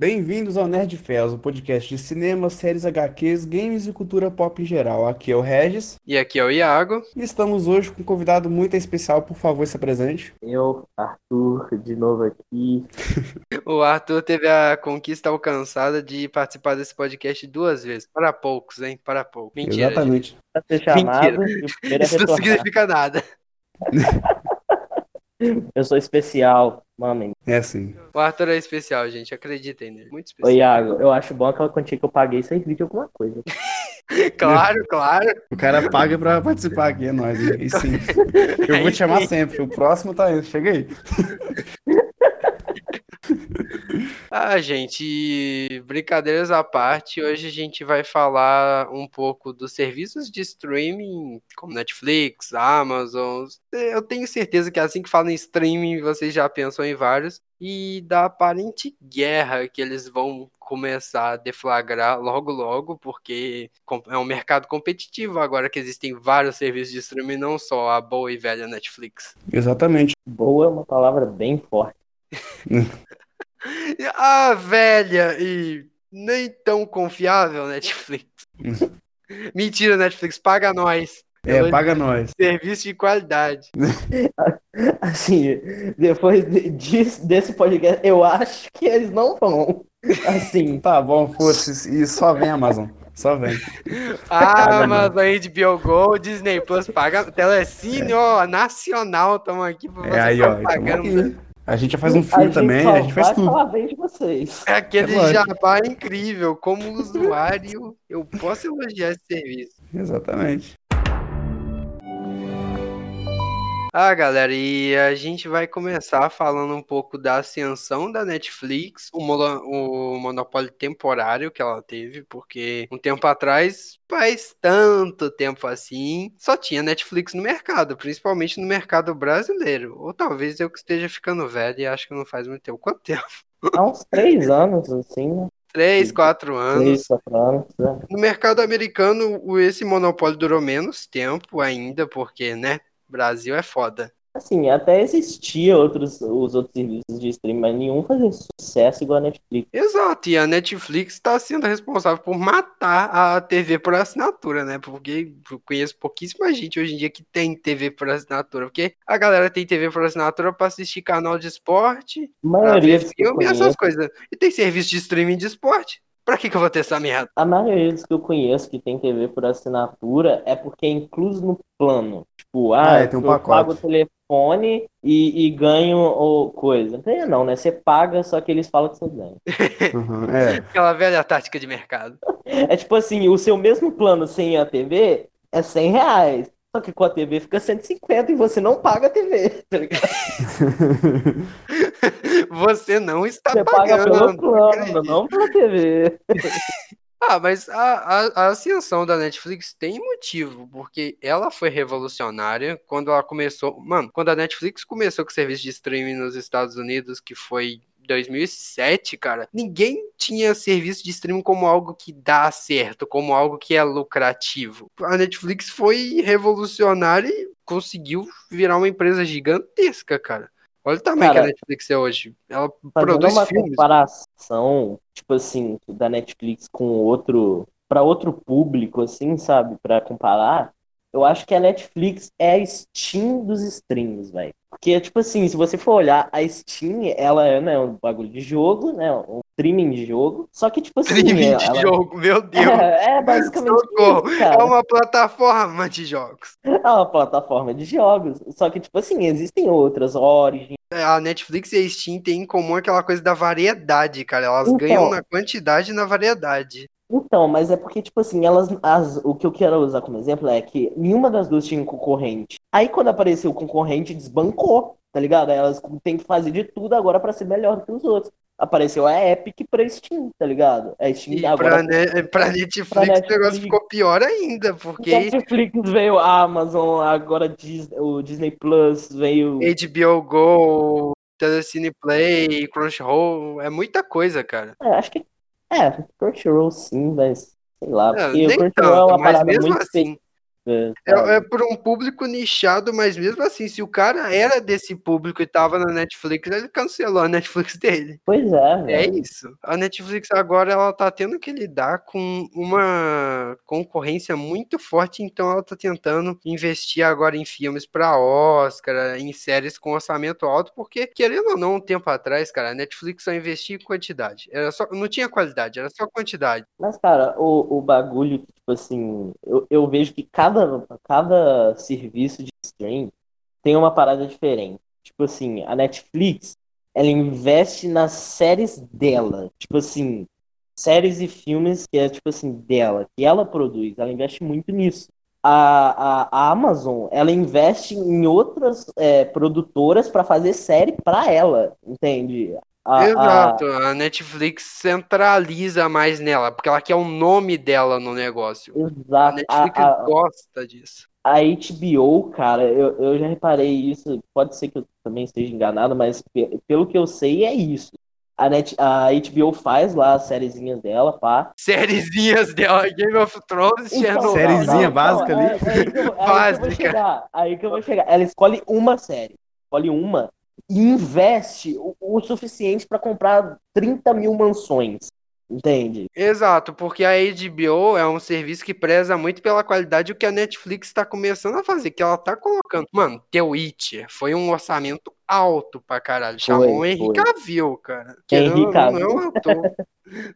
Bem-vindos ao Nerd Fels, o podcast de cinema, séries HQs, games e cultura pop em geral. Aqui é o Regis. E aqui é o Iago. E estamos hoje com um convidado muito especial, por favor, se apresente. Eu, Arthur, de novo aqui. o Arthur teve a conquista alcançada de participar desse podcast duas vezes. Para poucos, hein? Para poucos. Mentira. Exatamente. Pra ser chamado, Mentira. Isso não significa nada. Eu sou especial, mamem. É assim. O Arthur é especial, gente. Acreditem nele. Muito especial. Ô, Iago, eu acho bom aquela quantia que eu paguei servir de alguma coisa. claro, claro. O cara paga pra participar aqui, é nóis. E sim. Eu vou te chamar sempre. O próximo tá aí. Chega aí. Ah, gente, brincadeiras à parte, hoje a gente vai falar um pouco dos serviços de streaming, como Netflix, Amazon. Eu tenho certeza que assim que falam em streaming, vocês já pensam em vários. E da aparente guerra que eles vão começar a deflagrar logo logo, porque é um mercado competitivo agora que existem vários serviços de streaming, não só a boa e velha Netflix. Exatamente. Boa é uma palavra bem forte. A velha e nem tão confiável Netflix. Mentira, Netflix, paga nós. É, paga nós. Serviço de qualidade. Assim, depois de, desse podcast, eu acho que eles não vão. Assim. Tá bom, foda-se. E só vem Amazon. Só vem. Ah, Amazon, HBO Go, Disney Plus, paga. Telecine, é. ó, nacional, estamos aqui pra é, aí, ó, pagando. A gente já faz um filme também, a gente faz tudo. Falar bem de vocês. É aquele é jabá incrível. Como usuário, eu posso elogiar esse serviço. Exatamente. Ah, galera, e a gente vai começar falando um pouco da ascensão da Netflix, o, o monopólio temporário que ela teve, porque um tempo atrás, faz tanto tempo assim, só tinha Netflix no mercado, principalmente no mercado brasileiro. Ou talvez eu que esteja ficando velho e acho que não faz muito tempo. Quanto tempo? Há uns três anos, assim, né? Três, quatro anos. Três, quatro anos é. No mercado americano, esse monopólio durou menos tempo ainda, porque, né, Brasil é foda. Assim, até existia outros, os outros serviços de streaming, mas nenhum fazia sucesso igual a Netflix. Exato, e a Netflix está sendo responsável por matar a TV por assinatura, né? Porque eu conheço pouquíssima gente hoje em dia que tem TV por assinatura, porque a galera tem TV por assinatura para assistir canal de esporte, a maioria filme, essas coisas. E tem serviço de streaming de esporte. Pra que, que eu vou ter essa merda? A maioria dos que eu conheço que tem TV por assinatura é porque é incluso no plano. Tipo, ah, ah é, tem um eu pacote. pago o telefone e, e ganho ou coisa. Ganha não, né? Você paga, só que eles falam que você ganha. Uhum, é. Aquela velha tática de mercado. É tipo assim, o seu mesmo plano sem a TV é 100 reais. Só que com a TV fica 150 e você não paga a TV, tá ligado? você não está você pagando. Você paga pelo plano, não pela TV. Ah, mas a, a, a, ascensão da Netflix tem motivo, porque ela foi revolucionária quando ela começou. Mano, quando a Netflix começou com o serviço de streaming nos Estados Unidos, que foi 2007, cara, ninguém tinha serviço de streaming como algo que dá certo, como algo que é lucrativo. A Netflix foi revolucionária e conseguiu virar uma empresa gigantesca, cara. Olha o tamanho Cara, que a Netflix é hoje. Ela produz uma filmes. comparação, tipo assim, da Netflix com outro, para outro público, assim, sabe, para comparar, eu acho que a Netflix é a Steam dos streams, velho. Porque, tipo assim, se você for olhar, a Steam, ela é né, um bagulho de jogo, né? Um streaming de jogo. Só que, tipo assim. Streaming ela... de jogo, meu Deus. É, é basicamente. Isso, é uma plataforma de jogos. É uma plataforma de jogos. Só que, tipo assim, existem outras, Origin. A Netflix e a Steam têm em comum aquela coisa da variedade, cara. Elas então, ganham na quantidade e na variedade. Então, mas é porque, tipo assim, elas. As, o que eu quero usar como exemplo é que nenhuma das duas tinha um concorrente. Aí quando apareceu o concorrente, desbancou, tá ligado? Aí elas têm que fazer de tudo agora para ser melhor do que os outros. Apareceu a Epic pra Steam, tá ligado? A Steam e agora. Pra, ne pra Netflix, pra Netflix o negócio ficou pior ainda, porque. Netflix veio a Amazon, agora Disney, o Disney Plus veio. HBO Go, Telecine Play, Crunchyroll, é muita coisa, cara. É, acho que é, Crunchyroll sim, mas sei lá. Porque o Crunchyroll tanto, é uma parada muito. Assim... É, É, é por um público nichado, mas mesmo assim, se o cara era desse público e tava na Netflix, ele cancelou a Netflix dele. Pois é, É velho. isso. A Netflix agora ela tá tendo que lidar com uma concorrência muito forte, então ela tá tentando investir agora em filmes pra Oscar, em séries com orçamento alto, porque querendo ou não, um tempo atrás, cara, a Netflix só investia em quantidade. Era só, não tinha qualidade, era só quantidade. Mas, cara, o, o bagulho, tipo assim, eu, eu vejo que cada, cada serviço de stream tem uma parada diferente. Tipo assim, a Netflix, ela investe nas séries dela. Tipo assim, séries e filmes que é, tipo assim, dela, que ela produz. Ela investe muito nisso. A, a, a Amazon, ela investe em outras é, produtoras pra fazer série pra ela, entende? A- a- Exato, a Netflix centraliza mais nela, porque ela quer o nome dela no negócio. A Exato. Netflix A- a- gosta disso. A HBO, cara, eu, eu já reparei isso. Pode ser que eu também esteja enganado, mas pe- pelo que eu sei é isso. A, Net, a HBO faz lá as sériezinhas dela, pá. Sériezinhas dela, Game of Thrones, Então. Sériezinha básica ali. é- é aí que eu- aí que eu vou chegar. Aí que eu vou chegar. Ela escolhe uma série. Escolhe uma investe o, o suficiente pra comprar 30 mil mansões. Entende? Exato, porque a HBO é um serviço que preza muito pela qualidade o que a Netflix está começando a fazer, que ela tá colocando. Mano, The Witcher foi um orçamento alto pra caralho. Chamou o Henry foi. Cavill, cara. Que Henry não, não é Cavill. um ator.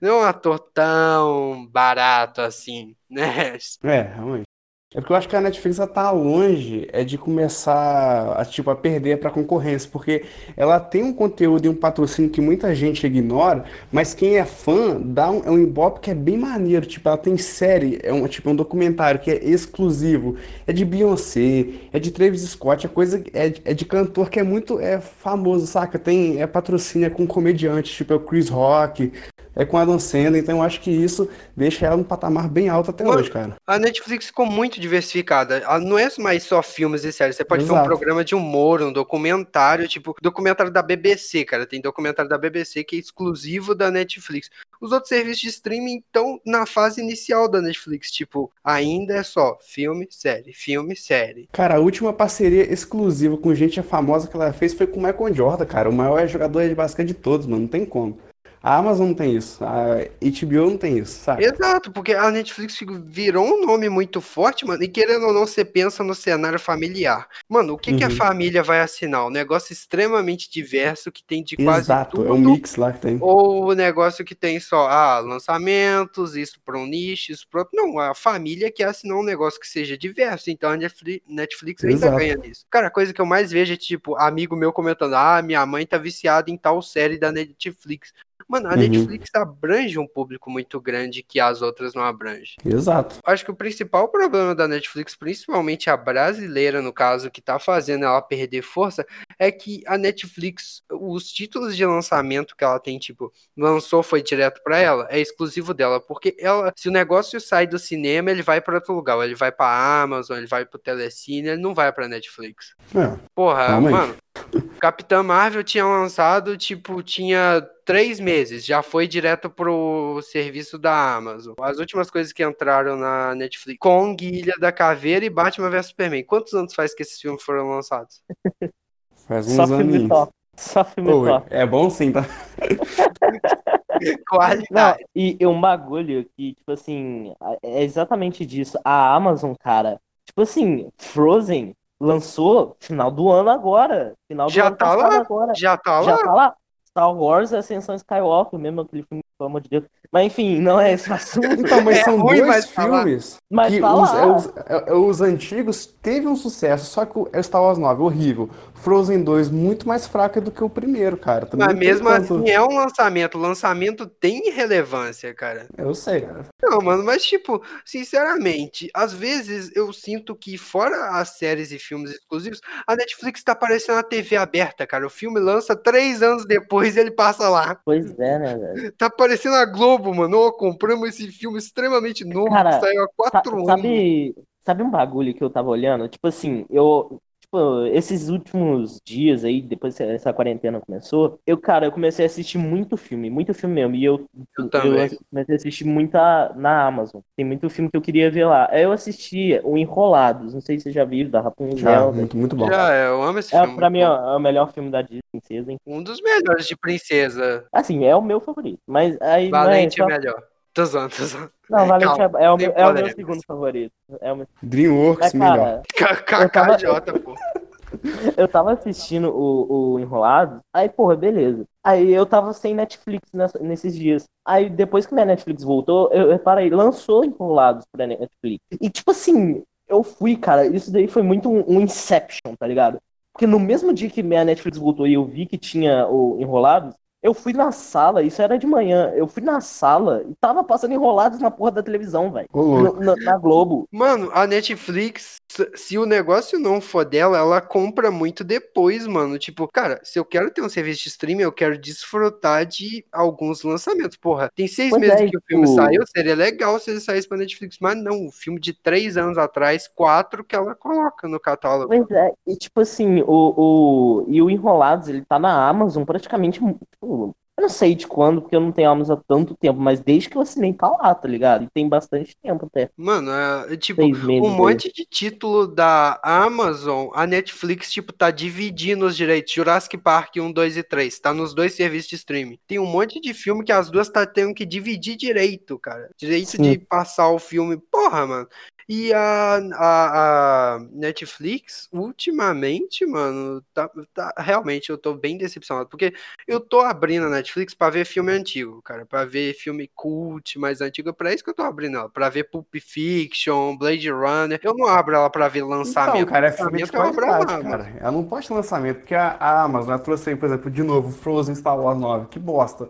não é um ator tão barato assim, né? É, realmente. É porque eu acho que a Netflix ela tá longe é de começar a, tipo, a perder para concorrência, porque ela tem um conteúdo e um patrocínio que muita gente ignora, mas quem é fã dá um, é um ibope que é bem maneiro. Tipo, ela tem série, é um, tipo, um documentário que é exclusivo, é de Beyoncé, é de Travis Scott, é coisa, é, é de cantor que é muito é, famoso, saca? Tem é patrocínio é com comediantes, tipo, é o Chris Rock, é com a Adam Sandler, então eu acho que isso deixa ela num patamar bem alto até Mano, hoje, cara. A Netflix ficou muito diversificada. Ela não é mais só filmes e séries. Você pode ver um Exato. programa de humor, um documentário, tipo, documentário da BBC, cara. Tem documentário da BBC que é exclusivo da Netflix. Os outros serviços de streaming estão na fase inicial da Netflix. Tipo, ainda é só filme, série, filme, série. Cara, a última parceria exclusiva com gente famosa que ela fez foi com o Michael Jordan, cara. O maior jogador de basquete de todos, mano. Não tem como. A Amazon não tem isso. A HBO não tem isso, sabe? Exato, porque a Netflix virou um nome muito forte, mano, e querendo ou não, você pensa no cenário familiar. Mano, o que, que a Uhum. família vai assinar? Um negócio extremamente diverso que tem de quase Exato, é tudo. o mix lá que tem. Ou o negócio que tem só ah, lançamentos, isso para um nicho, isso para outro. Não, a família quer assinar um negócio que seja diverso, então a Netflix, Netflix ainda Exato. ganha nisso. Cara, a coisa que eu mais vejo é tipo, amigo meu comentando: ah, minha mãe tá viciada em tal série da Netflix. Mano, a Uhum. Netflix abrange um público muito grande que as outras não abrangem. Exato. Acho que o principal problema da Netflix, principalmente a brasileira, no caso, que tá fazendo ela perder força, é que a Netflix, os títulos de lançamento que ela tem, tipo, lançou, foi direto pra ela, é exclusivo dela, porque ela, se o negócio sai do cinema, ele vai pra outro lugar, ele vai pra Amazon, ele vai pro Telecine, ele não vai pra Netflix. É, Porra, Realmente. mano, Capitã Marvel tinha lançado, tipo, tinha três meses, já foi direto pro serviço da Amazon. As últimas coisas que entraram na Netflix, Kong, Ilha da Caveira e Batman vs Superman. Quantos anos faz que esses filmes foram lançados? faz Só uns filme aninhos. top. Só filme Pô, top. é bom sim, tá? Não, Qualidade. e, e um bagulho que, tipo assim, é exatamente disso. A Amazon, cara, tipo assim, Frozen lançou final do ano agora. Final do Já ano tá lá? agora. Já tá Já lá? tá lá. Star Wars Ascensão Skywalker, mesmo aquele filme, pelo amor de Deus. Mas enfim, não é esse assunto. Então, mas É são ruim, dois mas tá filmes Mas que tá os, é os, é- é os antigos teve um sucesso, só que o Star Wars 9, horrível. Frozen 2, muito mais fraco do que o primeiro, cara. Também Mas mesmo tanto- assim é um lançamento. O lançamento tem relevância, cara. Eu sei, cara. Não, mano, mas tipo, sinceramente, às vezes eu sinto que fora as séries e filmes exclusivos, a Netflix tá parecendo a TV aberta, cara. O filme lança três anos depois e ele passa lá. Pois é, né, velho? Tá parecendo a Globo, mano. Ó, compramos esse filme extremamente novo, Cara, que saiu há Sa- quatro anos. Sabe, sabe um bagulho que eu tava olhando? Tipo assim, eu. Esses últimos dias aí, depois que essa quarentena começou, eu, cara, eu comecei a assistir muito filme, muito filme mesmo. E eu, Eu também. comecei a assistir muita na Amazon. Tem muito filme que eu queria ver lá. Aí eu assisti o Enrolados, não sei se você já viu, da Rapunzel. Já, né? muito, muito bom. Já, é, eu amo esse É, filme. pra mim é é o melhor filme da Disney, princesa. hein? Um dos melhores de princesa. Assim, é o meu favorito. Mas aí. não é Valente é só- melhor. Tô zoando, tô zoando. Não, Valente Calma, é, é o, meu, é o meu segundo favorito. É o meu... DreamWorks, melhor. KKJ, pô. eu tava assistindo o, o Enrolado, aí, porra, beleza. Aí eu tava sem Netflix nessa- nesses dias. Aí depois que minha Netflix voltou, eu reparei, lançou Enrolados pra Netflix. E tipo assim, eu fui, cara, isso daí foi muito um, um Inception, tá ligado? Porque no mesmo dia que minha Netflix voltou e eu vi que tinha o Enrolados, eu fui na sala, isso era de manhã, eu fui na sala e tava passando Enrolados na porra da televisão, velho. Na, na Globo. Mano, a Netflix, se- o negócio não for dela, ela compra muito depois, mano. Tipo, cara, se eu quero ter um serviço de streaming, eu quero desfrutar de alguns lançamentos. Porra, tem seis Pois meses é, que o filme tipo- saiu, seria legal se ele saísse pra Netflix, mas não, o filme de três anos atrás, quatro que ela coloca no catálogo. Pois é, e tipo assim, o, o, e o Enrolados, ele tá na Amazon praticamente, tipo, eu não sei de quando, porque eu não tenho Amazon há tanto tempo, mas desde que eu assinei tá lá, tá ligado? E tem bastante tempo até, Mano, é, tipo, seis meses. um monte de título da Amazon, a Netflix, tipo, tá dividindo os direitos. Jurassic Park 1, 2 e 3, tá nos dois serviços de streaming. Tem um monte de filme que as duas tá tendo que dividir direito, cara. Direito Sim. de passar o filme. Porra, mano. E a, a, a Netflix, ultimamente, mano, tá, tá- realmente eu tô bem decepcionado, porque eu tô abrindo a Netflix pra ver filme antigo, cara, pra ver filme cult mais antigo, é pra isso que eu tô abrindo ela, pra ver Pulp Fiction, Blade Runner. Eu não abro ela pra ver lançamento. Então, cara, é filme de qualidade, cara. Ela não pode ter lançamento, porque a, a Amazon ela trouxe aí, por exemplo, de novo, Frozen Star Wars 9, que bosta.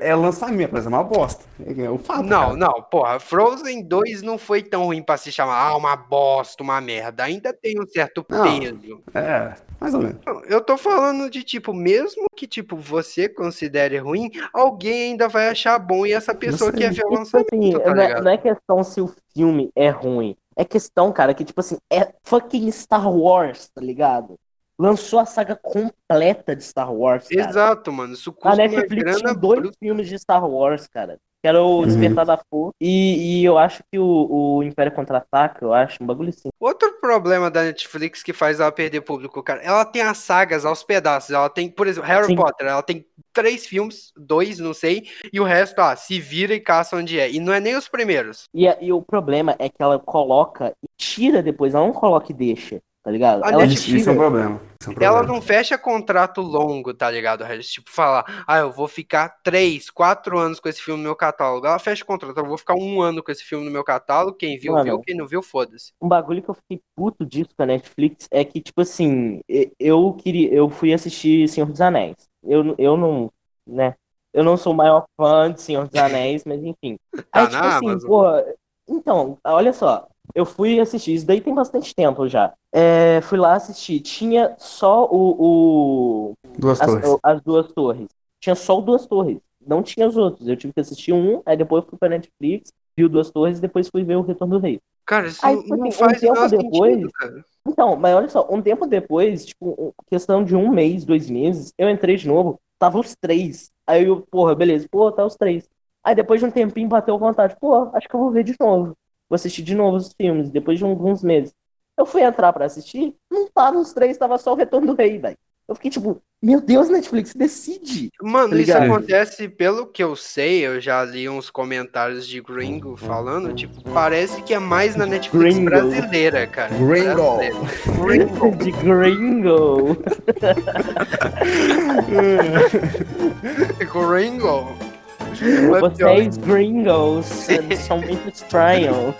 É lançamento, mas é uma bosta. É o fato, Não, cara. não, porra, Frozen 2 não foi tão ruim pra se chamar, ah, uma bosta, uma merda. Ainda tem um certo Não. peso. É, mais ou menos. Não, Eu tô falando de tipo, mesmo que tipo você considere ruim, alguém ainda vai achar bom e essa pessoa quer ver o tipo lançamento, assim, tá não, é, não é questão se o filme é ruim, é questão, cara, que tipo assim, é fucking Star Wars, tá ligado? Lançou a saga completa de Star Wars, cara. Exato, mano. Isso A custa uma Netflix grana tinha dois bruta. filmes de Star Wars, cara. Que era o Despertar da Força. E, e eu acho que o, o Império Contra-Ataca, eu acho, um bagulho assim. Outro problema da Netflix que faz ela perder público, cara, ela tem as sagas aos pedaços. Ela tem, por exemplo, Harry Sim. Potter, ela tem três filmes, dois, não sei, e o resto, ah, se vira e caça onde é. E não é nem os primeiros. E, e o problema é que ela coloca e tira depois, ela não coloca e deixa, tá ligado? A ela Netflix- Isso, isso é um problema. É um Ela problema. não fecha contrato longo, tá ligado, Regis? Tipo, falar, ah, eu vou ficar três, quatro anos com esse filme no meu catálogo. Ela fecha o contrato, eu vou ficar um ano com esse filme no meu catálogo. Quem viu, Mano. viu. Quem não viu, foda-se. Um bagulho que eu fiquei puto disso com a Netflix é que, tipo assim, eu queria, eu fui assistir Senhor dos Anéis. Eu, eu não, né? Eu não sou o maior fã de Senhor dos Anéis, mas enfim. Tá Aí, tipo assim, Amazon. pô, então, olha só, eu fui assistir, isso daí tem bastante tempo já. É, fui lá assistir, tinha só o, o Duas as, torres. as duas torres. Tinha só o duas torres, não tinha os outros. Eu tive que assistir um, aí depois eu fui pra Netflix, vi o duas torres e depois fui ver o Retorno do Rei. Cara, isso Aí, não, tipo não assim, um faz o tempo depois- sentido, cara. Então, mas olha só, um tempo depois, tipo, um- questão de um mês, dois meses, eu entrei de novo, tava os três. Aí eu, porra, beleza, pô, tá os três. Aí depois de um tempinho bateu vontade, pô, acho que eu vou ver de novo. Vou assistir de novo os filmes, depois de alguns meses. Eu fui entrar pra assistir, não tava os três, tava só o Retorno do Rei, velho. Eu fiquei tipo, meu Deus, Netflix, decide. Mano, Tá isso acontece, pelo que eu sei, eu já li uns comentários de gringo falando, tipo, parece que é mais na Netflix Gringo. brasileira, cara. Gringo. Brasileira. Gringo. De Gringo. Gringo. Vocês gringos são muito estranhos.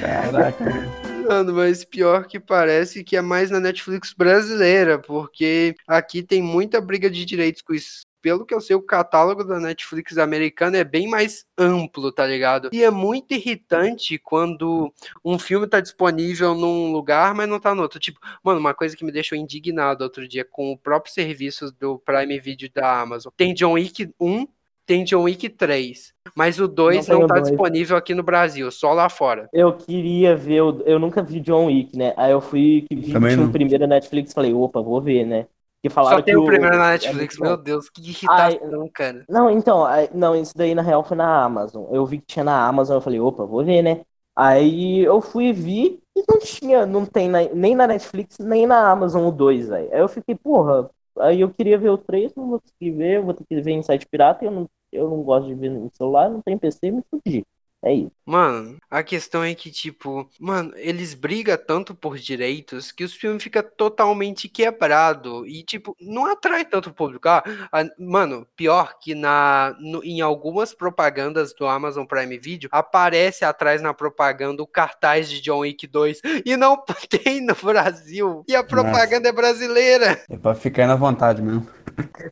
Caraca. Mano, mas pior que parece que é mais na Netflix brasileira, porque aqui tem muita briga de direitos com isso. Pelo que eu sei, o catálogo da Netflix americana é bem mais amplo, tá ligado? E é muito irritante quando um filme tá disponível num lugar, mas não tá no outro. Tipo, mano, uma coisa que me deixou indignado outro dia com o próprio serviço do Prime Video da Amazon. Tem John Wick 1, tem John Wick 3. Mas o 2 Não não, tá dois. disponível aqui no Brasil, só lá fora. Eu queria ver, o- eu nunca vi John Wick, né? Aí eu fui que vi o primeiro na Netflix, falei, opa, vou ver, né? Porque falaram Só tem que o primeiro na Netflix, é meu. Deus, que irritação, cara. Não, então, aí- não, isso daí na real foi na Amazon. Eu vi que tinha na Amazon, eu falei, opa, vou ver, né? Aí eu fui ver e não tinha, não tem na- nem na Netflix, nem na Amazon o 2, velho. Aí eu fiquei, porra, aí eu queria ver o 3, não vou conseguir ver, eu vou ter que ver em site pirata, e eu não, eu não gosto de ver no celular, não tem PC, me fudi. É isso. Mano, a questão é que, tipo, mano, eles brigam tanto por direitos que os filmes ficam totalmente quebrado e, tipo, não atrai tanto público. Ah, a- mano, pior que na, no- em algumas propagandas do Amazon Prime Video aparece atrás na propaganda o cartaz de John Wick 2 e não tem no Brasil. E a propaganda é brasileira. É pra ficar aí na vontade mesmo.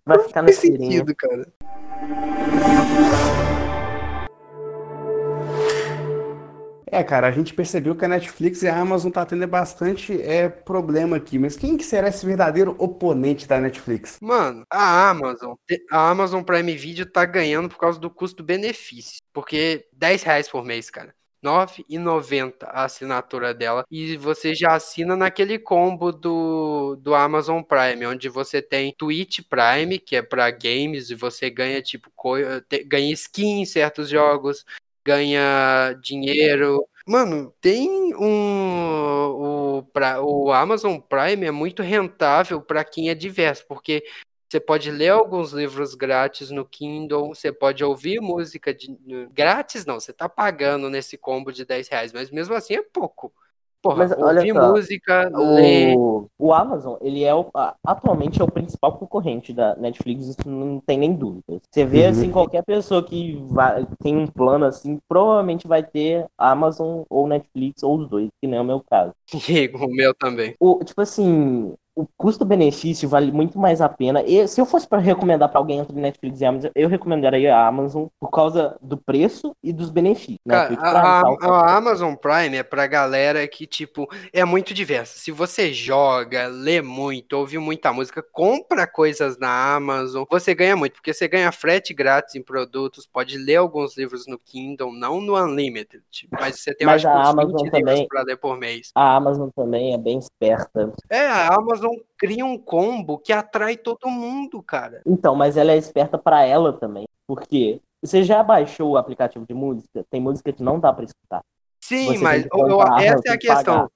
Vai ficar serinha. sentido, cara. É, cara, a gente percebeu que a Netflix e a Amazon tá tendo bastante é, problema aqui. Mas quem que será esse verdadeiro oponente da Netflix? Mano, a Amazon, a Amazon Prime Video tá ganhando por causa do custo-benefício. Porque 10 reais por mês, cara. R$ 9,90 a assinatura dela. E você já assina naquele combo do, do Amazon Prime, onde você tem Twitch Prime, que é pra games, e você ganha, tipo, ganha skin em certos jogos, ganha dinheiro. Mano, tem um. O, pra, o Amazon Prime é muito rentável para quem é diverso, porque você pode ler alguns livros grátis no Kindle, você pode ouvir música de, grátis, não, você tá pagando nesse combo de 10 reais, mas mesmo assim é pouco. Porra, Mas olha só, música. O, o Amazon, ele é o, atualmente é o principal concorrente da Netflix, isso não tem nem dúvida. Você vê Uhum. assim, qualquer pessoa que vai, tem um plano assim, provavelmente vai ter Amazon ou Netflix ou os dois, que não é o meu caso. o meu também. O, tipo assim, o custo-benefício vale muito mais a pena. E se eu fosse para recomendar para alguém entre Netflix e Amazon, eu recomendaria a Amazon por causa do preço e dos benefícios. né? Cara, a, a- a Amazon Prime é pra galera que, tipo, é muito diversa. Se você joga, lê muito, ouve muita música, compra coisas na Amazon, você ganha muito, porque você ganha frete grátis em produtos, pode ler alguns livros no Kindle, não no Unlimited, mas você tem, Mas acho, a Amazon 20 livros também- pra ler por mês. A Amazon também é bem esperta. É, a Amazon cria um combo que atrai todo mundo, cara. Então, mas ela é esperta para ela também. Porque você já baixou o aplicativo de música? Tem música que não dá para escutar. Sim, Você mas comprar, essa é a que pagar. questão.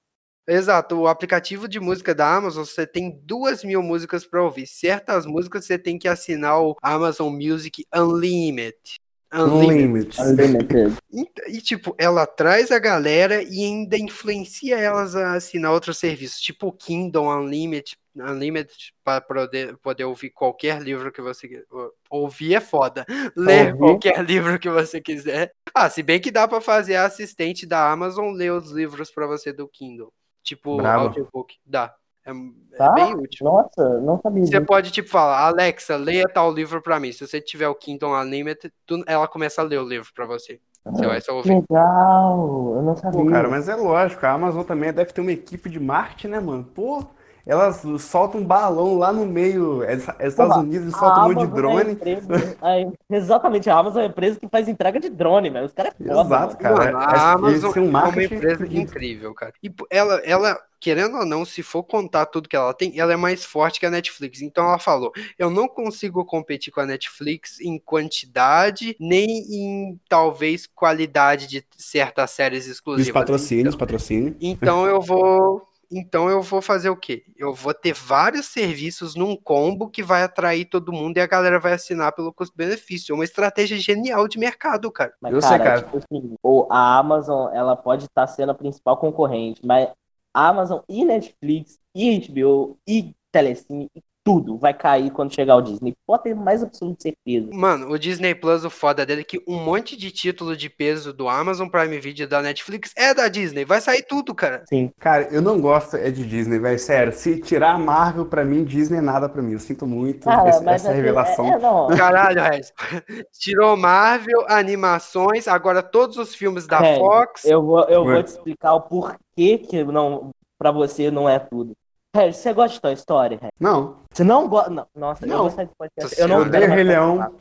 Exato, o aplicativo de música da Amazon, você tem duas mil músicas para ouvir. Certas músicas você tem que assinar o Amazon Music Unlimited. Unlimited. Unlimited. Unlimited. E, e, tipo, ela traz a galera e ainda influencia elas a assinar outros serviços, tipo o Kindle Unlimited, Unlimited para poder, poder ouvir qualquer livro que você quiser. Ouvir é foda. Ler Ouvir. qualquer livro que você quiser. Ah, se bem que dá para fazer a assistente da Amazon ler os livros para você do Kindle. Tipo, Bravo. audiobook. Dá. É, é Tá? bem útil. Nossa, não sabia Você pode, tipo, falar, Alexa, leia tal livro pra mim. Se você tiver o Kindle Unlimited, tu- ela começa a ler o livro pra você. Você vai só ouvir. Legal, eu não sabia. Pô, cara, mas é lógico, a Amazon também deve ter uma equipe de marketing, né, mano? Pô, elas soltam um balão lá no meio, é, é Estados Unidos, soltam um monte de é drone. empresa- a- exatamente, a Amazon é a empresa que faz entrega de drone, velho. Os caras é foda, Exato, mano. cara. Mano, a Amazon é um é uma empresa incrível, cara. E ela, ela, querendo ou não, se for contar tudo que ela tem, ela é mais forte que a Netflix. Então ela falou: eu não consigo competir com a Netflix em quantidade, nem em talvez qualidade de certas séries Os exclusivas. patrocínios, patrocínio. Então eu vou. Então eu vou fazer o quê? Eu vou ter vários serviços num combo que vai atrair todo mundo e a galera vai assinar pelo custo-benefício. É uma estratégia genial de mercado, cara. Mas, Eu sei, cara, cara. tipo assim, o- a Amazon, ela pode estar sendo a principal concorrente, mas a Amazon e Netflix, e HBO, e Telecine, e tudo vai cair quando chegar o Disney. Pode ter mais absoluta certeza. Mano, o Disney Plus, o foda dele é que um monte de título de peso do Amazon Prime Video e da Netflix é da Disney. Vai sair tudo, cara. Sim. Cara, eu não gosto é de Disney, velho. Sério, se tirar a Marvel pra mim, Disney é nada pra mim. Eu sinto muito Cara, esse- mas essa assim, revelação. É, é, não. Caralho, Regis. Tirou Marvel, animações, agora todos os filmes da Regis, Fox. Eu vou, eu vou te explicar o porquê que não, pra você não é tudo. Regis, você gosta de Toy Story, Regis? Não, Você não gosta. Nossa, eu Não. vou sair do podcast. Eu não odeio Rei Leão.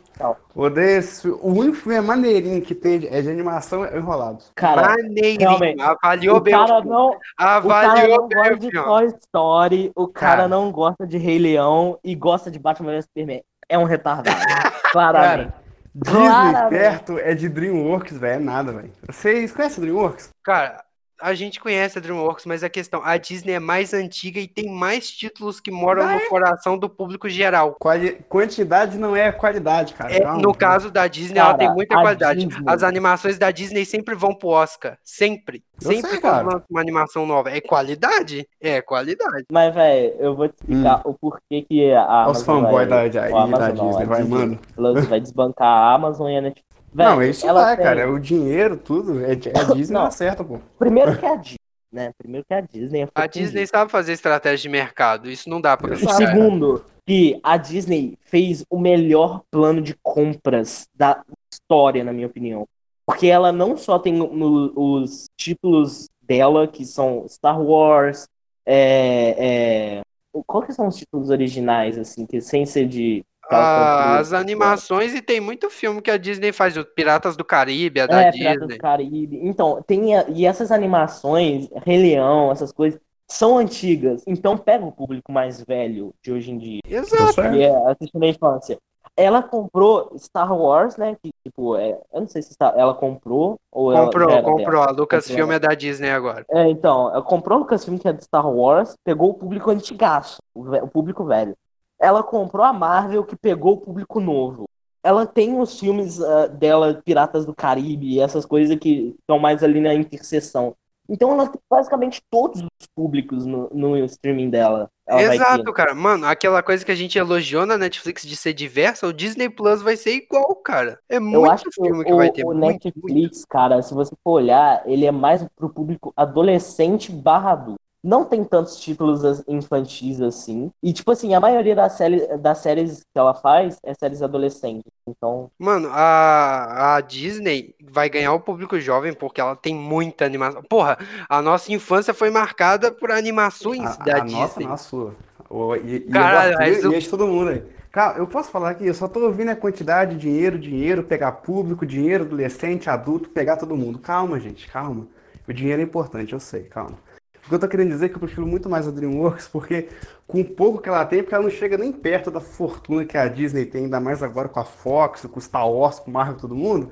Odeio esse. O único filme é maneirinho que tem é de animação é enrolado. Cara, Maneirinho. realmente, Avaliou bem o cara não, o cara Avaliou não bem gosta de. Toy Story, o cara, Cara. não gosta de Rei Leão e gosta de Batman vs Superman. É um retardado. Claramente. Cara, Disney Claramente. perto é de DreamWorks, velho. É nada, velho. Vocês conhecem DreamWorks? Cara, a gente conhece a DreamWorks, mas a questão, a Disney é mais antiga e tem mais títulos que moram no coração do público geral. Quali- Quantidade não é qualidade, cara. É, Calma. no caso da Disney, ela Cara, tem muita qualidade. Disney- As animações da Disney sempre vão pro Oscar. Sempre. Eu sempre sei, lança uma animação nova. É qualidade? É qualidade. Mas, velho, eu vou te explicar o porquê que a Hum. os Amazon fanboys da, vai, da, da Amazon não, Disney, a vai, Disney mano. Vai desbancar a Amazon e a Netflix. Véi, não, isso ela vai, tem- cara. O dinheiro, tudo. É, é a Disney, Não. não acerta, pô. Primeiro que é a Disney, né? Primeiro que é a Disney. é A Disney sabe fazer estratégia de mercado. Isso não dá E criticar. segundo, que a Disney fez o melhor plano de compras da história, na minha opinião. Porque ela não só tem no- os títulos dela, que são Star Wars, é, é, qual que são os títulos originais, assim, que sem ser de... Ah, as animações e tem muito filme que a Disney faz. O Piratas do Caribe, a da É, Piratas Disney. do Caribe. Então, tem a- e essas animações, Rei Leão, essas coisas, são antigas. Então pega o público mais velho de hoje em dia. Exato. Certo. que é assistindo na infância. Ela comprou Star Wars, né? Que, tipo, é, eu não sei se está- ela comprou ou ela Comprou, era comprou. dela. A Lucasfilm Comprou. é da Disney agora. É, então, ela comprou o Lucasfilm, que é de Star Wars, pegou o público antigaço, o, o público velho. Ela comprou a Marvel, que pegou o público novo. Ela tem os filmes ah, dela, Piratas do Caribe, essas coisas que estão mais ali na interseção. Então ela tem basicamente todos os públicos no, no streaming dela. Exato, cara. Mano, aquela coisa que a gente elogiou na Netflix de ser diversa, o Disney Plus vai ser igual, cara. É Eu muito acho que filme o, que vai ter. o muito, Netflix, muito. cara, se você for olhar, ele é mais pro público adolescente barra adulto. Não tem tantos títulos infantis assim. E, tipo assim, a maioria das, séries das séries que ela faz é séries adolescentes. Então, Mano, a, a Disney vai ganhar o público jovem porque ela tem muita animação. Porra, a nossa infância foi marcada por animações A, da a Disney. nossa, não a sua. O, e, e Caralho, Arthur o- e todo mundo aí. Cara, eu posso falar aqui, eu só tô ouvindo a quantidade, dinheiro, dinheiro, pegar público, dinheiro, adolescente, adulto, pegar todo mundo. Calma, gente, calma. O dinheiro é importante, eu sei, calma. O que eu tô querendo dizer é que eu prefiro muito mais a DreamWorks, porque com o pouco que ela tem, porque ela não chega nem perto da fortuna que a Disney tem, ainda mais agora com a Fox, com o Star Wars, com o Marvel, todo mundo.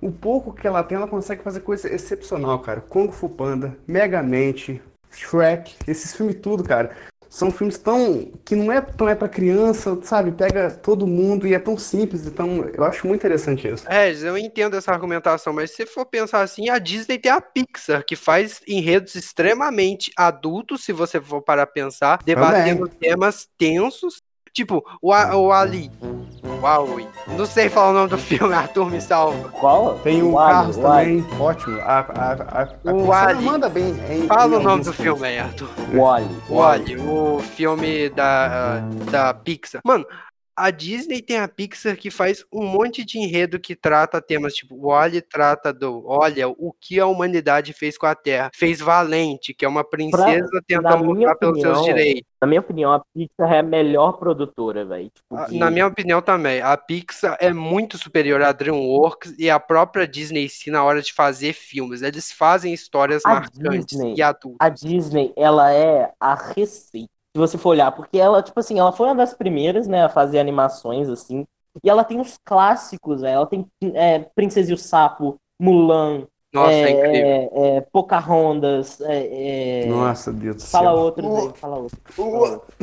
O pouco que ela tem, ela consegue fazer coisa excepcional, cara. Kung Fu Panda, Megamente, Shrek, esses filmes tudo, cara. São filmes tão. que não é tão é pra criança, sabe? Pega todo mundo e é tão simples, então eu acho muito interessante isso. Regis, eu entendo essa argumentação, mas se for pensar assim, a Disney tem a Pixar, que faz enredos extremamente adultos, se você for para pensar, debatendo temas tensos. Tipo, o, A- o Ali. Uau, não sei falar o nome do filme, Arthur me salva. qual? Tem o Ali, Carros o Ali. também, ótimo. A, a, a, a O Ali. manda bem. em- Fala em o nome do filmes. filme aí, Arthur. O Wally. O Wall-E, o filme da, da Pixar. Mano, a Disney tem a Pixar que faz um monte de enredo que trata temas tipo, o Wall-E trata do, olha, o que a humanidade fez com a Terra. Fez Valente, que é uma princesa tentando lutar pelos seus opinião, direitos. Na minha opinião, a Pixar é a melhor produtora, velho. Tipo, Ah, de- Na minha opinião também, a Pixar é muito superior à DreamWorks e à própria Disney sim na hora de fazer filmes. Eles fazem histórias A marcantes Disney- e adultas. a Disney, ela é a receita. Se você for olhar, porque ela, tipo assim, ela foi uma das primeiras, né, a fazer animações, assim. E ela tem os clássicos, né? Ela tem é, Princesa e o Sapo, Mulan, Nossa, é, é, incrível. é, é, Pocahontas, é, é, Nossa, Deus do fala céu. outros aí, fala outros. fala outros.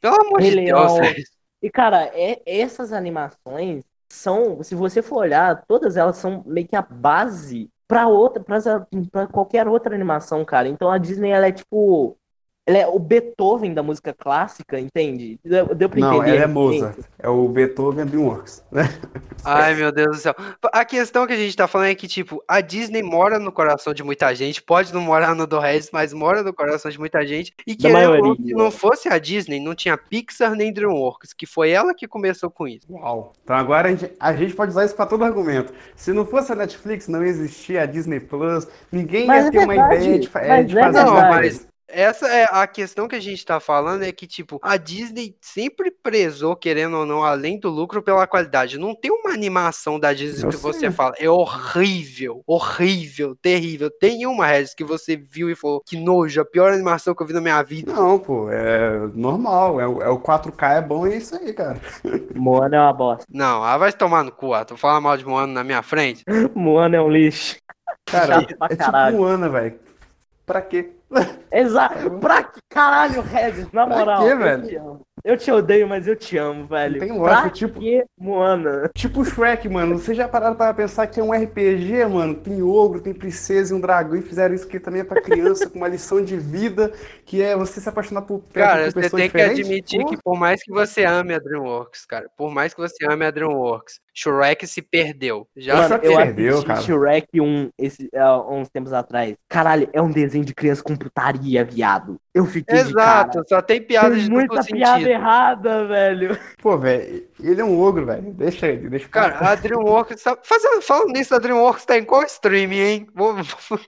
Pelo amor de Deus. E, cara, é- essas animações são, se você for olhar, todas elas são meio que a base pra outra, pra qualquer outra animação, cara. Então a Disney, ela é tipo. Ela é o Beethoven da música clássica, entende? Deu, deu pra Não, entender? ela é a Mozart. É o Beethoven DreamWorks. né? Ai, meu Deus do céu. A questão que a gente tá falando é que, tipo, a Disney mora no coração de muita gente, pode não morar no do Regis, mas mora no coração de muita gente. E que se não fosse a Disney, não tinha Pixar nem DreamWorks, que foi ela que começou com isso. Uau. Então agora a gente, a gente pode usar isso pra todo argumento. Se não fosse a Netflix, não existia a Disney Plus, ninguém Mas ia é ter uma verdade, ideia de, mas de é fazer Não, verdade. uma mas. Essa é a questão que a gente tá falando, é que, tipo, a Disney sempre prezou, querendo ou não, além do lucro, pela qualidade. Não tem uma animação da Disney Eu que você sei. fala, é horrível, horrível, terrível. Tem uma, Regis, que você viu e falou, que nojo, a pior animação que eu vi na minha vida. Não, pô, é normal. É, o- é o 4K é bom e é isso aí, cara. Moana é uma bosta. Não, ah, vai tomar no cu, tu fala mal de Moana na minha frente. Moana é um lixo. Cara, Chato pra é caralho. tipo Moana, velho. Pra quê? Exato. Pra que caralho, Regis? Na Pra moral, quê, eu velho? te amo. Eu te odeio, mas eu te amo, velho. Tem lógica, pra tipo- que Moana? Tipo o Shrek, mano. Vocês já pararam para pensar que é um RPG, mano? Tem ogro, tem princesa e um dragão e fizeram isso que também é pra criança, com uma lição de vida, que é você se apaixonar por, Cara, você tem que admitir que por mais que você ame a DreamWorks, cara, por mais que você ame a DreamWorks, Shrek se perdeu. Já Mano, se perdeu, cara. Shrek 1 esse, há uns tempos atrás. Caralho, é um desenho de criança com putaria, viado. Eu fiquei de cara. Exato, só tem piada Tem de muita duplo piada sentido. errada, velho. Pô, velho, ele é um ogro, velho. Deixa ele, deixa o Cara, a DreamWorks tá. Fazendo, falando nisso, a DreamWorks tá em qual streaming, hein? Vou, vou-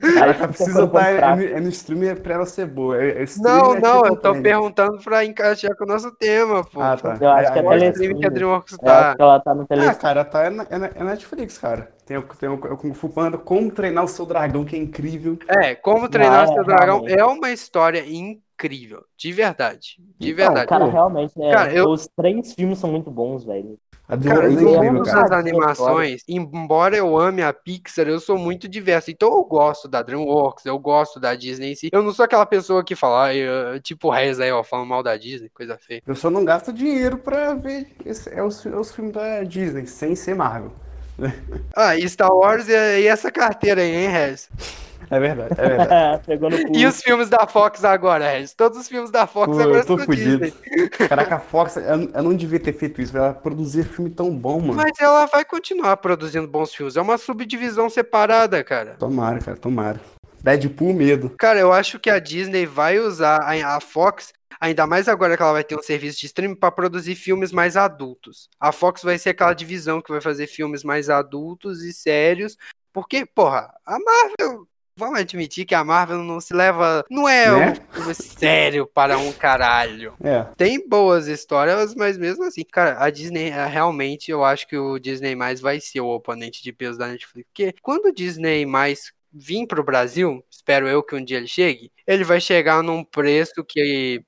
caralho. Caraca, precisa estar é, no- é no streamer pra ela ser boa. É, é Não, é não, eu tô Prime. perguntando pra encaixar com o nosso tema, pô. Ah, tá. Eu acho que é Aí- Qual aí- Telecine. streaming que a DreamWorks tá? que ela tá no Ah, telefone. cara, tá é, na- é é Netflix, cara. Tem, o- tem o, Kung Fu Panda, Como Treinar o Seu Dragão, que é incrível. É, como treinar Não, o seu é, dragão realmente. é uma história incrível. De verdade. De Então, verdade. Cara, realmente, né? Cara, eu- Os três filmes são muito bons, velho. Cara, é. Todas as animações, embora eu ame a Pixar, eu sou muito diverso. Então eu gosto da DreamWorks, eu gosto da Disney em si. Eu não sou aquela pessoa que fala, "Ai, eu- tipo o Rez aí, ó, falando mal da Disney, coisa feia. Eu só não gasto dinheiro pra ver esse, é, os, é os filmes da Disney, sem ser Marvel. Ah, e Star Wars e, e essa carteira aí, hein, Rez? É verdade, é verdade. Pegou no cu. E os filmes da Fox agora, Rez? Todos os filmes da Fox Pô, agora eu tô são fudido. Caraca, a Fox, eu, eu não devia ter feito isso, ela produzir filme tão bom, mano. Mas ela vai continuar produzindo bons filmes. É uma subdivisão separada, cara. Tomara, cara, tomara. Deadpool, medo. Cara, eu acho que a Disney vai usar a, a Fox, ainda mais agora que ela vai ter um serviço de streaming, para produzir filmes mais adultos. A Fox vai ser aquela divisão que vai fazer filmes mais adultos e sérios. Porque, porra, a Marvel. Vamos admitir que a Marvel não se leva. Não é Né? um filme sério para um caralho. É, Tem boas histórias, mas mesmo assim, cara, a Disney, é, realmente, eu acho que o Disney mais vai ser o oponente de peso da Netflix. Porque quando o Disney mais vir pro Brasil, espero eu que um dia ele chegue, ele vai chegar num preço que.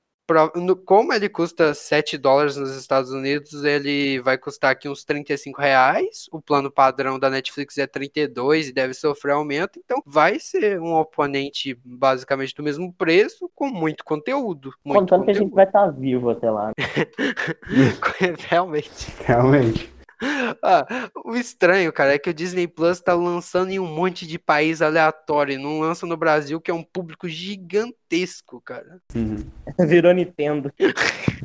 Como ele custa 7 dólares nos Estados Unidos, ele vai custar aqui uns 35 reais. O plano padrão da Netflix é 32 e deve sofrer aumento. Então vai ser um oponente basicamente do mesmo preço, com muito conteúdo. Muito Contando que a gente conteúdo. vai estar vivo até lá. Realmente. realmente. Ah, o estranho, cara, é que o Disney Plus tá lançando em um monte de país aleatório. e Não lança no Brasil, que é um público gigantesco, cara. Uhum. Virou Nintendo.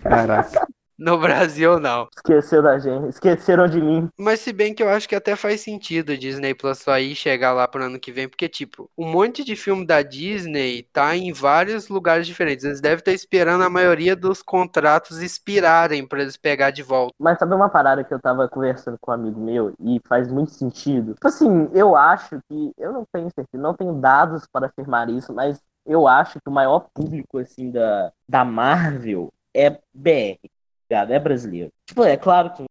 Caraca. No Brasil, não. Esqueceu da gente. Esqueceram de mim. Mas se bem que eu acho que até faz sentido Disney Plus só ir chegar lá pro ano que vem, porque, tipo, um monte de filme da Disney tá em vários lugares diferentes. Eles devem estar esperando a maioria dos contratos expirarem pra eles pegar de volta. Mas sabe uma parada que eu tava conversando com um amigo meu e faz muito sentido? Tipo assim, eu acho que. Eu não tenho certeza, não tenho dados para afirmar isso, mas eu acho que o maior público, assim, da, da Marvel é BR, ligado? É brasileiro. Tipo, é claro que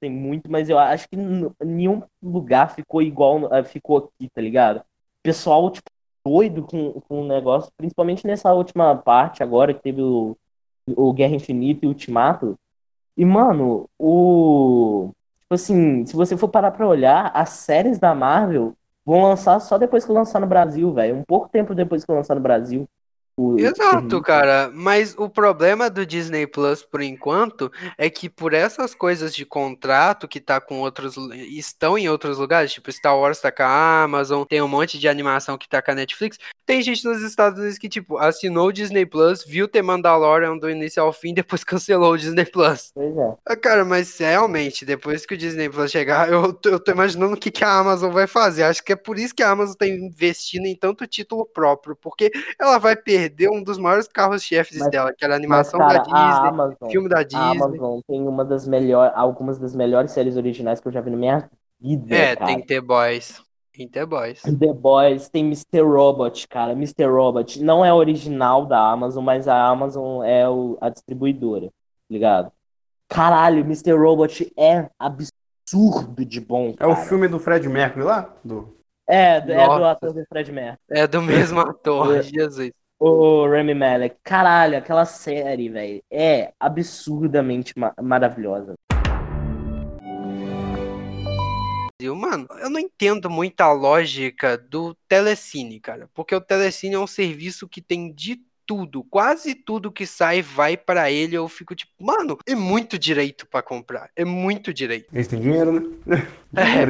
tem muito, mas eu acho que nenhum lugar ficou igual eh, ficou aqui, tá ligado? Pessoal, tipo, doido com, com o negócio, principalmente nessa última parte agora que teve o, o Guerra Infinita e Ultimato. E, mano, o. Tipo assim, se você for parar pra olhar, as séries da Marvel vão lançar só depois que lançar no Brasil, velho. Um pouco tempo depois que lançar no Brasil. O- Exato, cara. Mas o problema do Disney Plus, por enquanto, é que por essas coisas de contrato que tá com outros. estão em outros lugares, tipo Star Wars tá com a Amazon, tem um monte de animação que tá com a Netflix. Tem gente nos Estados Unidos que, tipo, assinou o Disney Plus, viu The Mandalorian do início ao fim, depois cancelou o Disney Plus. Pois é. Ah, Cara, mas realmente, depois que o Disney Plus chegar, eu tô, eu tô imaginando o que, que a Amazon vai fazer. Acho que é por isso que a Amazon tá investindo em tanto título próprio, porque ela vai perder um dos maiores carros-chefes dela, que era a Mas, animação cara, da a Disney, Amazon, filme da a Disney. Amazon tem uma das melhores, algumas das melhores séries originais que eu já vi na minha vida, É, cara. tem ter boys. Em The Boys. The Boys, tem Mr. Robot, cara. Mr. Robot não é original da Amazon, mas a Amazon é o- a distribuidora, tá ligado? Caralho, Mr. Robot é absurdo de bom, É o cara. filme do Fred Mercury lá? Do... É, é do Nossa. ator do Fred Mercury. É do mesmo ator, É. Jesus. O Rami Malek. Caralho, aquela série, velho, é absurdamente ma- maravilhosa. Mano, eu não entendo muito a lógica do Telecine, cara. Porque o Telecine é um serviço que tem de tudo. Quase tudo que sai vai pra ele. Eu fico tipo, mano, é muito direito pra comprar. É muito direito. Eles têm dinheiro, né? É.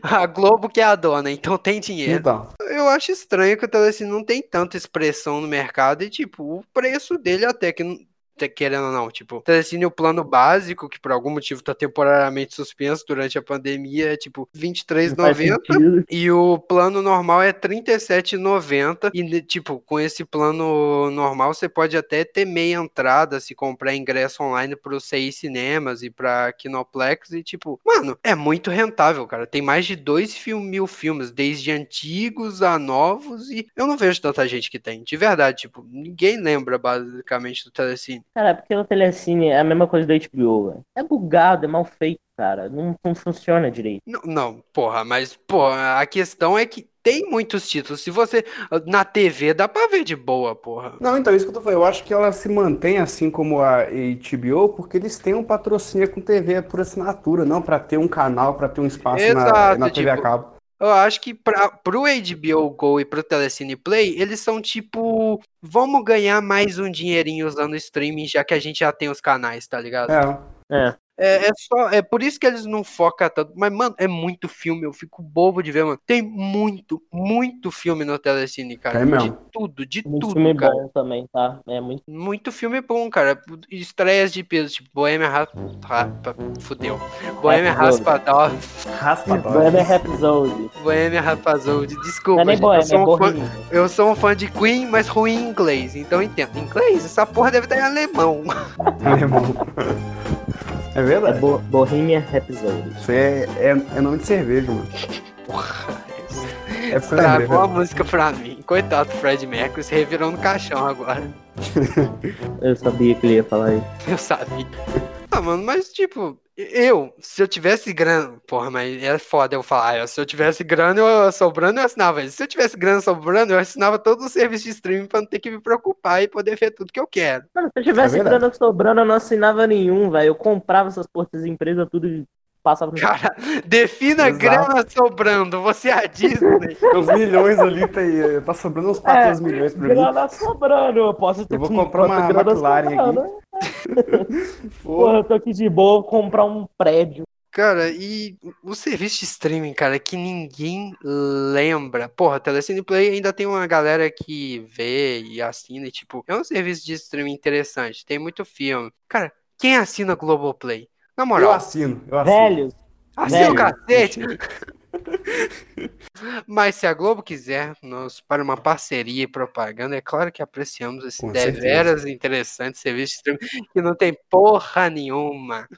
A Globo que é a dona, então tem dinheiro. Então, Eu acho estranho que o Telecine não tem tanta expressão no mercado e, tipo, o preço dele até que Querendo ou não, tipo, Telecine, o plano básico, que por algum motivo tá temporariamente suspenso durante a pandemia, é tipo Não faz R$23,90. sentido. E o plano normal é R$ 37,90. E, né, tipo, com esse plano normal, você pode até ter meia entrada se comprar ingresso online pro CI Cinemas e pra Kinoplex. E, tipo, mano, é muito rentável, cara. Tem mais de 2 mil filmes, desde antigos a novos. E eu não vejo tanta gente que tem. De verdade, tipo, ninguém lembra basicamente do Telecine. Cara, é porque o Telecine é a mesma coisa da HBO, velho. É bugado, é mal feito, cara. Não, não funciona direito. Não, não, porra, mas, porra, a questão é que tem muitos títulos. Se você. Na TV dá pra ver de boa, porra. não, então, isso que eu tô falando. Eu acho que ela se mantém assim como a HBO, porque eles têm um patrocínio com TV por assinatura, não pra ter um canal, pra ter um espaço na, Exato, na TV a tipo, cabo. Eu acho que pra, pro HBO Go e pro Telecine Play, eles são tipo. Vamos ganhar mais um dinheirinho usando o streaming, já que a gente já tem os canais, tá ligado? É. É. É, é só, é por isso que eles não focam tanto. Mas, mano, é muito filme, eu fico bobo de ver, mano. Tem muito, muito filme no Telecine, cara. De mesmo. tudo, de Muito tudo, filme cara. bom também, tá? É muito. Muito filme bom, cara. Estreias de peso, tipo, Bohemian Rhapsody. Fudeu. Bohemian Rhapsody. Rhapsody. Raspador. Bohemian Rhapsody. Bohemian Rhapsody. Não Desculpa, é nem eu, sou é um fã, Bohemian. eu sou um fã de Queen, mas ruim em inglês. Então entendo. Inglês? Essa porra deve estar em alemão. Alemão. É É verdade. Bo Bohemian Rhapsody. Isso é, é, é nome de cerveja, mano. Porra. É Estragou a música pra mim. Coitado do Fred Mercury, se revirou no caixão agora. Eu sabia que ele ia falar isso. Eu sabia. Ah, mano, mas tipo, eu, se eu tivesse grana. Porra, mas é foda eu falar. Se eu tivesse grana eu, sobrando, eu assinava isso. Se eu tivesse grana sobrando, eu assinava todo o serviço de streaming pra não ter que me preocupar e poder ver tudo que eu quero. Mano, se eu tivesse É grana sobrando, eu não assinava nenhum, velho. Eu comprava essas porras das empresas, tudo passava no. Cara, defina Exato. grana sobrando. Você é a Disney. Uns milhões ali, tá, aí, tá sobrando uns 14 milhões pra mim. Grana sobrando, eu posso ter Eu vou com comprar uma grana McLaren sobrando. aqui. Pô, Porra, eu tô aqui de boa, vou comprar um prédio. Cara, e o serviço de streaming, cara, que ninguém lembra. Porra, Telecine Play ainda tem uma galera que vê e assina, e tipo, é um serviço de streaming interessante, tem muito filme. Cara, quem assina Globoplay? Na eu moral, assino, eu assino. Velhos, assina o velho, cacete. Mas se a Globo quiser nos para uma parceria e propaganda, é claro que apreciamos esse Com deveras interessante serviço de streaming que não tem porra nenhuma.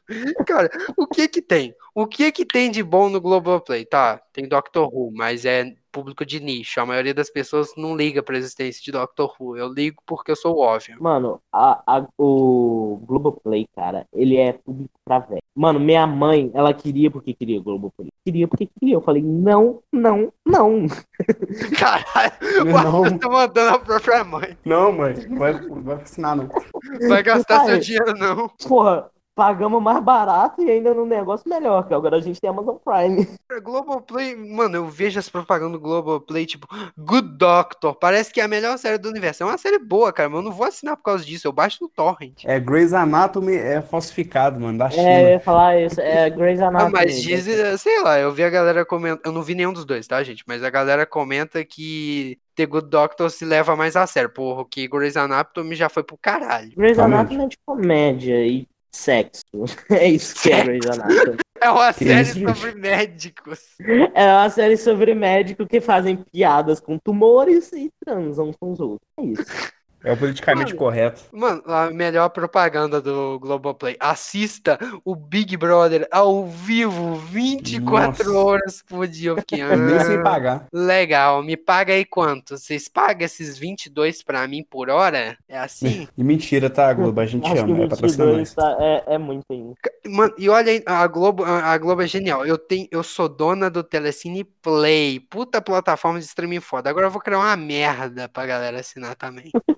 Cara, o que que tem? O que que tem de bom no Globoplay? Tá, tem Doctor Who, mas é público de nicho. A maioria das pessoas não liga pra existência de Doctor Who. Eu ligo porque eu sou óbvio. Mano, a, a- o Globoplay, cara, ele é público pra velho. Mano, minha mãe, ela queria porque queria Globoplay. Queria porque queria. Eu falei, não, não, não. Caralho, o Não. Arthur tá mandando a própria mãe. Não, mãe, não vai, vai assinar, não. Vai gastar seu dinheiro, não. Porra, pagamos mais barato e ainda num negócio melhor, que agora a gente tem Amazon Prime. Globoplay, mano, eu vejo as propagandas do Globoplay, tipo, Good Doctor, parece que é a melhor série do universo. É uma série boa, cara, mas eu não vou assinar por causa disso, eu baixo no Torrent. É, Grey's Anatomy é falsificado, mano, da China. É, eu ia falar isso, é Grey's Ah, Anatomy. mas dizem, sei lá, eu vi a galera comentando, eu não vi nenhum dos dois, tá, gente? Mas a galera comenta que The Good Doctor se leva mais a sério, porra, que Grey's Anatomy já foi pro caralho. Grey's. Anatomy é de comédia e sexo. É isso que é Grey's Anatomy. É uma série sobre médicos. É uma série sobre médicos que fazem piadas com tumores e transam com os outros. É isso. É o politicamente Mano. correto. Mano, a melhor propaganda do Globoplay. Assista o Big Brother ao vivo, 24 Nossa. horas por dia. Eu fiquei, E nem sem "Ah, pagar. Legal, me paga aí quanto? Vocês pagam esses 22 pra mim por hora? É assim? E mentira, tá, Globo? A gente Acho que ama, é patrocinador. 22 tá, é, é muito ainda. Mano, e olha aí, a Globo, a a Globo é genial. Eu tenho, eu sou dona do Telecine Play. Puta plataforma de streaming foda. Agora eu vou criar uma merda pra galera assinar também.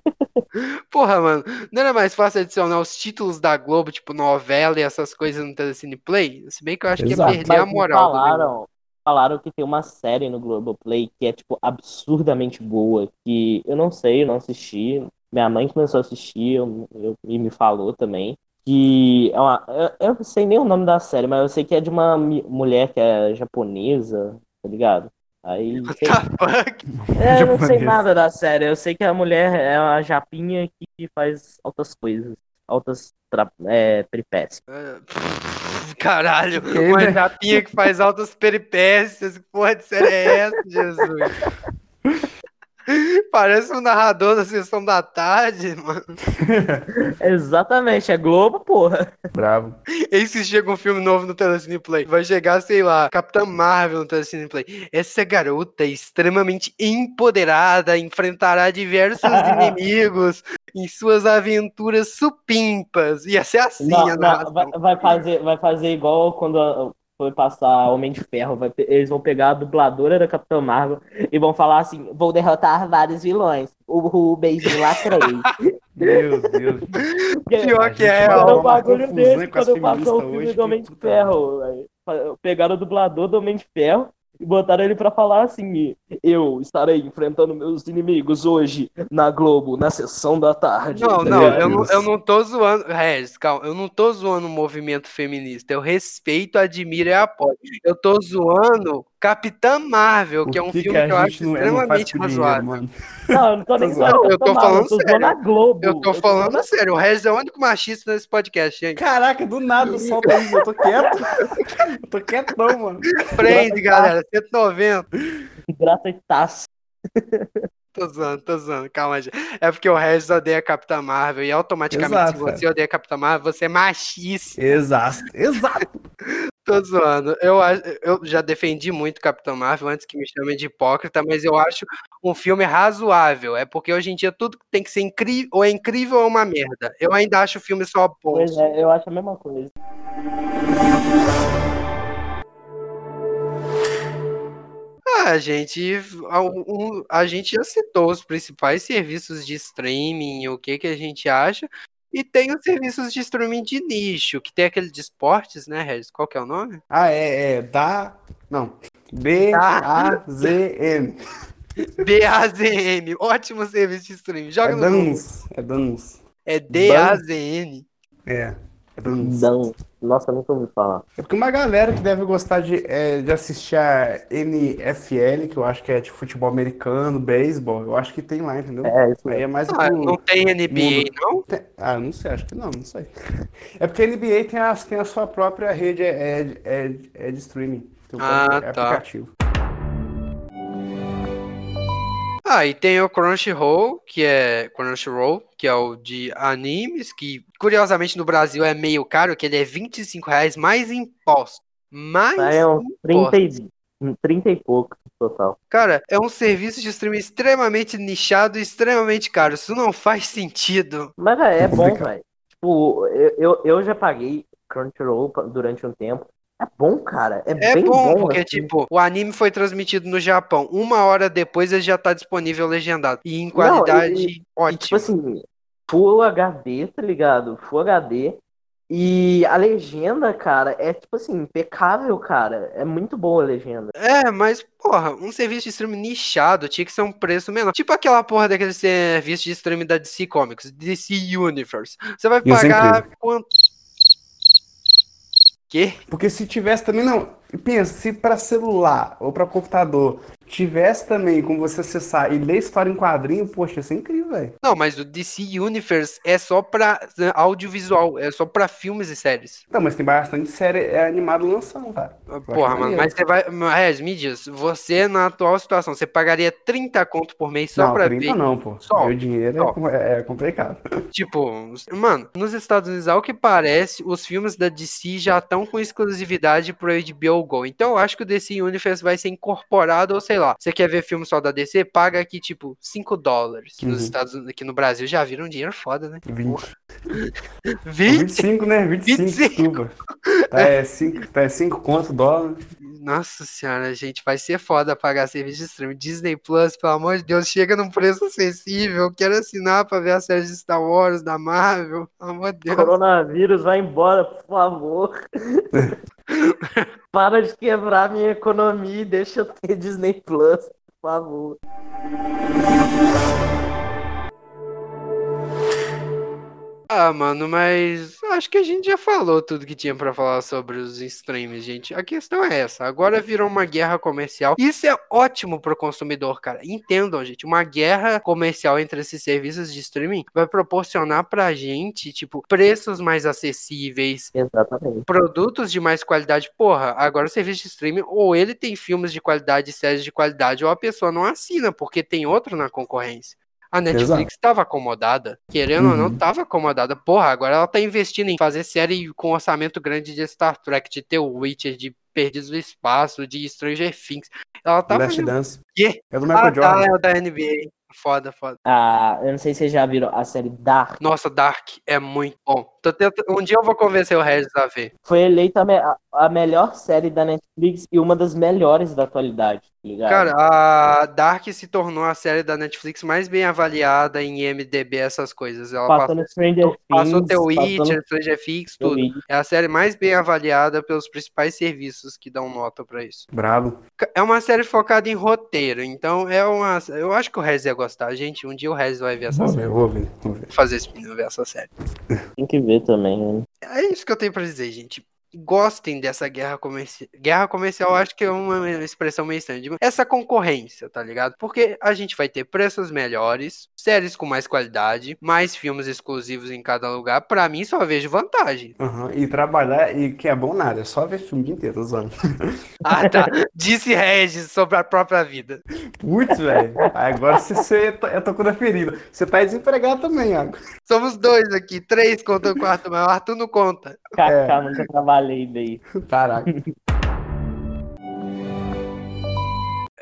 Porra, mano, não era mais fácil adicionar os títulos da Globo, tipo novela e essas coisas no Telecine Play? Se bem que eu acho que Exato. ia perder a Mas me moral. do negócio. falaram, falaram que tem uma série no Globoplay que é, tipo, absurdamente boa. Que eu não sei, eu não assisti. Minha mãe começou a assistir eu, eu- e me falou também. Que é uma. Eu, eu não sei nem o nome da série, mas eu sei que é de uma mulher que é japonesa, tá ligado? Aí. sei- fuck? É, eu não sei nada da série. Eu sei que a mulher é uma japinha que faz altas coisas. Altas tra- é, peripécias. Caralho, Que, uma né? japinha que faz altas peripécias. Que porra de série é essa, Jesus? Parece um narrador da sessão da tarde, mano. Exatamente, é Globo, porra. Bravo. E se chega um filme novo no Telecine Play? Vai chegar, sei lá, Capitã Marvel no Telecine Play. Essa garota extremamente empoderada enfrentará diversos inimigos em suas aventuras supimpas. Ia ser assim Não, a não, vai, vai fazer, vai fazer igual quando a- foi passar Homem de Ferro. vai eles vão pegar a dubladora da Capitã Marvel e vão falar assim: vou derrotar vários vilões. O, o beijinho lacrei. Meu Deus. Pior que é, ó. Uma bagulho desse quando passou o filme hoje, do Homem de Ferro. Pegaram o dublador do Homem de Ferro e botaram ele pra falar assim: Eu estarei enfrentando meus inimigos hoje na Globo, na sessão da tarde. Não, não, eu não, eu não tô zoando. Regis, calma, eu não tô zoando o movimento feminista. Eu respeito, admiro e apoio. Eu tô zoando Capitã Marvel, que é um filme que, eu a acho não, não extremamente dinheiro, razoável. mano? Não, eu não tô nem Não, zoando eu tô falando eu tô sério. Globo. Eu tô zoando falando sério, o Regis é o único machista nesse podcast, gente. Caraca, do nada solta isso. Eu tô quieto. Eu tô quietão, mano. Prende, galera, 190. gratuitaço. Tô zoando, tô zoando, calma, gente. É porque o Regis odeia a Capitã Marvel e automaticamente, Exato, se você odeia a Capitã Marvel, você é machista. Exato. Exato. Tô zoando. Eu, eu já defendi muito Capitão Marvel antes que me chamem de hipócrita, mas eu acho um filme razoável. É porque hoje em dia tudo tem que ser incrível, ou é incrível ou é uma merda. Eu ainda acho o filme só bom. Pois é, eu acho a mesma coisa. Ah, gente, a, um- a gente já citou os principais serviços de streaming, o que que a gente acha. E tem os serviços de streaming de nicho, que tem aquele de esportes, né, Regis? Qual que é o nome? Ah, é, é. Da. Não. B-A-Z-M. BAZN, ótimo serviço de streaming. Joga É no. Dans. É Dans. É DAZN. É. Não. Nossa, eu nunca ouvi falar. É porque uma galera que deve gostar de, é, de assistir a NFL, que eu acho que é de futebol americano, beisebol, eu acho que tem lá, entendeu? É, isso Aí é mais Ah, não tem NBA, não? Tem- Ah, não sei, acho que não, não sei. É porque a NBA tem a, tem a sua própria rede é, é, é, é de streaming. Tem o Ah, próprio tá. aplicativo. Ah, e tem o Crunchyroll, que é Crunchyroll, que é o de animes, que curiosamente no Brasil é meio caro, que ele é 25 reais mais imposto. Mais é uns 30 imposto. e, uns 30 e pouco total. Cara, é um serviço de streaming extremamente nichado e extremamente caro. Isso não faz sentido. Mas é, é bom, velho. Tipo, eu, eu, eu já paguei Crunchyroll durante um tempo. É bom, cara. É, É bem bom, bom. porque, assim. tipo, o anime foi transmitido no Japão. Uma hora depois ele já tá disponível legendado. E em Não, qualidade e- E, ótima. tipo assim, Full HD, tá ligado? Full HD. E a legenda, cara, é tipo assim, impecável, cara. É muito boa a legenda. É, mas, porra, um serviço de streaming nichado tinha que ser um preço menor. Tipo aquela porra daquele serviço de streaming da DC Comics, DC Universe. Você vai pagar quanto? Quê? Porque se tivesse também, não. E pensa, se para celular ou para computador tivesse também como você acessar e ler história em quadrinho, poxa, isso é incrível, velho. Não, mas o DC Universe é só pra né, audiovisual, é só pra filmes e séries. Não, mas tem bastante série é, animado lançando, cara. Porra, mano, mas você vai. Regis, me diz, você na atual situação, você pagaria 30 conto por mês só não, pra 30 ver? não, pô. Só, Meu dinheiro só. é, é complicado. Tipo, mano, nos Estados Unidos, ao que parece, os filmes da DC já estão com exclusividade pro HBO Go. Então eu acho que o DC Universe vai ser incorporado, ou sei lá, você quer ver filme só da DC? Paga aqui, tipo, 5 dólares. Uhum. Nos Estados Unidos, aqui no Brasil já viram um dinheiro foda, né? 20. 20? 25, né? 25, 25. desculpa. Tá, é 5 tá, é cinco conto dólar. Nossa senhora, gente, vai ser foda pagar serviço de streaming. Disney Plus, pelo amor de Deus, chega num preço acessível. Quero assinar pra ver as séries de Star Wars, da Marvel. Pelo amor de Deus. Coronavírus, vai embora, por favor. Para de quebrar minha economia e deixa eu ter Disney Plus, por favor. Ah, mano, mas acho que a gente já falou tudo que tinha pra falar sobre os streams, gente. A questão é essa. Agora virou uma guerra comercial. Isso é ótimo pro consumidor, cara. Entendam, gente. Uma guerra comercial entre esses serviços de streaming vai proporcionar pra gente, tipo, preços mais acessíveis, Exatamente. produtos de mais qualidade. Porra, agora o serviço de streaming, ou ele tem filmes de qualidade, séries de qualidade, ou a pessoa não assina, porque tem outro na concorrência. A Netflix estava acomodada, querendo ou não, Uhum. estava acomodada. Porra, agora ela tá investindo em fazer série com orçamento grande de Star Trek, de The Witcher, de Perdidos no Espaço, de Stranger Things. Ela tá Last fazendo... Dance. Quê? É do Michael Ah, tá, Jordan. é o da NBA. Foda, foda. Ah, eu não sei se vocês já viram a série Dark. Nossa, Dark é muito bom. Tô tenta- Um dia eu vou convencer o Regis a ver. Foi eleita a, me- a- melhor série da Netflix e uma das melhores da atualidade, tá ligado? Cara, a Dark se tornou a série da Netflix mais bem avaliada em IMDB, essas coisas. Ela passou Stranger Things. passou The Witcher, Stranger Things, tudo. É a série mais bem avaliada pelos principais serviços que dão nota pra isso. Bravo. É uma série focada em roteiro, então é uma. Eu acho que o Rez ia gostar. Gente, um dia o Rez vai ver essa Vou série. ver, vou ver, vou ver. Vou fazer esse menino ver essa série. Tem que ver também, né? É isso que eu tenho pra dizer, gente. Gostem dessa guerra comercial. Guerra comercial, acho que é uma expressão meio estranha. Digo, Essa concorrência, tá ligado? Porque a gente vai ter preços melhores, séries com mais qualidade, mais filmes exclusivos em cada lugar. Pra mim, só vejo vantagem. Aham, E trabalhar, e que é bom nada, é só ver filme inteiro, tô zoando. Ah, tá. Disse Regis sobre a própria vida. Putz, velho. Agora você, eu tocou na ferida. Você tá desempregado também, Iago. Somos dois aqui, três contra o quarto, mas o Arthur não conta. Kaká, É. nunca trabalhei daí. Caraca.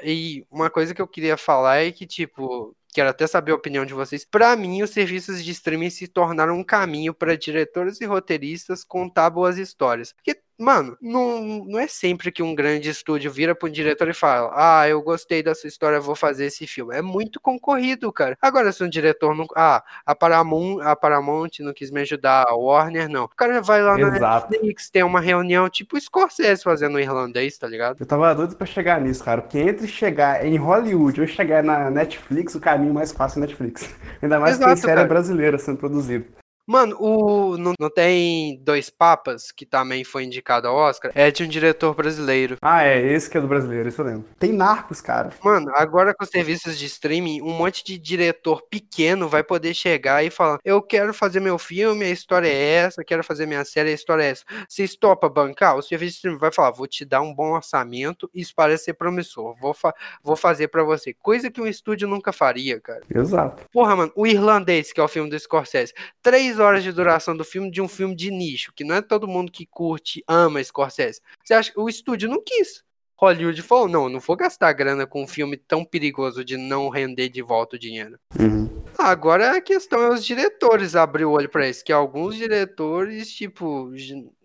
E uma coisa que eu queria falar é que, tipo, quero até saber a opinião de vocês. Pra mim, os serviços de streaming se tornaram um caminho para diretores e roteiristas contar boas histórias. Porque, mano, não, não é sempre que um grande estúdio vira pro diretor e fala: Ah, eu gostei dessa história, vou fazer esse filme. É muito concorrido, cara. Agora, se um diretor não. Ah, a Paramount, a Paramount não quis me ajudar, a Warner não. O cara vai lá na Exato. Netflix, tem uma reunião tipo Scorsese fazendo o irlandês, tá ligado? Eu tava doido pra chegar nisso, cara. Porque entre chegar em Hollywood ou chegar na Netflix, o caminho mais fácil é Netflix. Ainda mais que Exato, tem série cara. brasileira sendo produzida. Mano, o, não, não tem Dois Papas, que também foi indicado ao Oscar? É de um diretor brasileiro. Ah, é, esse que é do brasileiro, isso eu lembro. Tem Narcos, cara. Mano, agora com os serviços de streaming, um monte de diretor pequeno vai poder chegar e falar: Eu quero fazer meu filme, a história é essa, quero fazer minha série, a história é essa. Vocês topam bancar? O serviço de streaming vai falar: Vou te dar um bom orçamento, isso parece ser promissor, vou, fa vou fazer pra você. Coisa que um estúdio nunca faria, cara. Exato. Porra, mano, o Irlandês, que é o filme do Scorsese, três horas de duração do filme de um filme de nicho, que não é todo mundo que curte, ama Scorsese. Você acha que o estúdio não quis? Hollywood falou, não, eu não vou gastar grana com um filme tão perigoso de não render de volta o dinheiro. Uhum. Agora a questão é os diretores abrir o olho pra isso, que alguns diretores, tipo,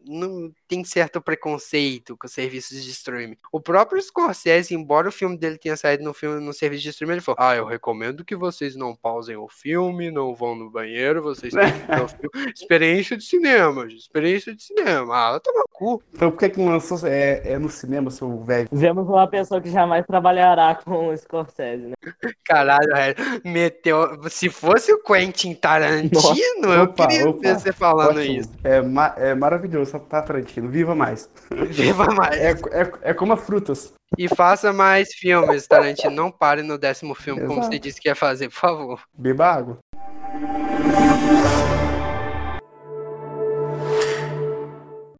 não tem certo preconceito com serviços de streaming. O próprio Scorsese, embora o filme dele tenha saído no filme no serviço de streaming, ele falou: "Ah, eu recomendo que vocês não pausem o filme, não vão no banheiro, vocês têm que ver o filme. experiência de cinema, gente, experiência de cinema. Ah, toma cu. Então por que que não lançou? É, é no cinema, seu velho. Vemos uma pessoa que jamais trabalhará com o Scorsese, né? Caralho, velho, meteu, se fosse o Quentin Tarantino, eu Opa, queria opa. ver você falando Ótimo. isso. É, ma- é maravilhoso. Força, tá, Tarantino. Viva mais. Viva mais. É, é, é como a frutas. E faça mais filmes, Tarantino. Não pare no décimo filme, como Exato. você disse que ia fazer, por favor. Beba água.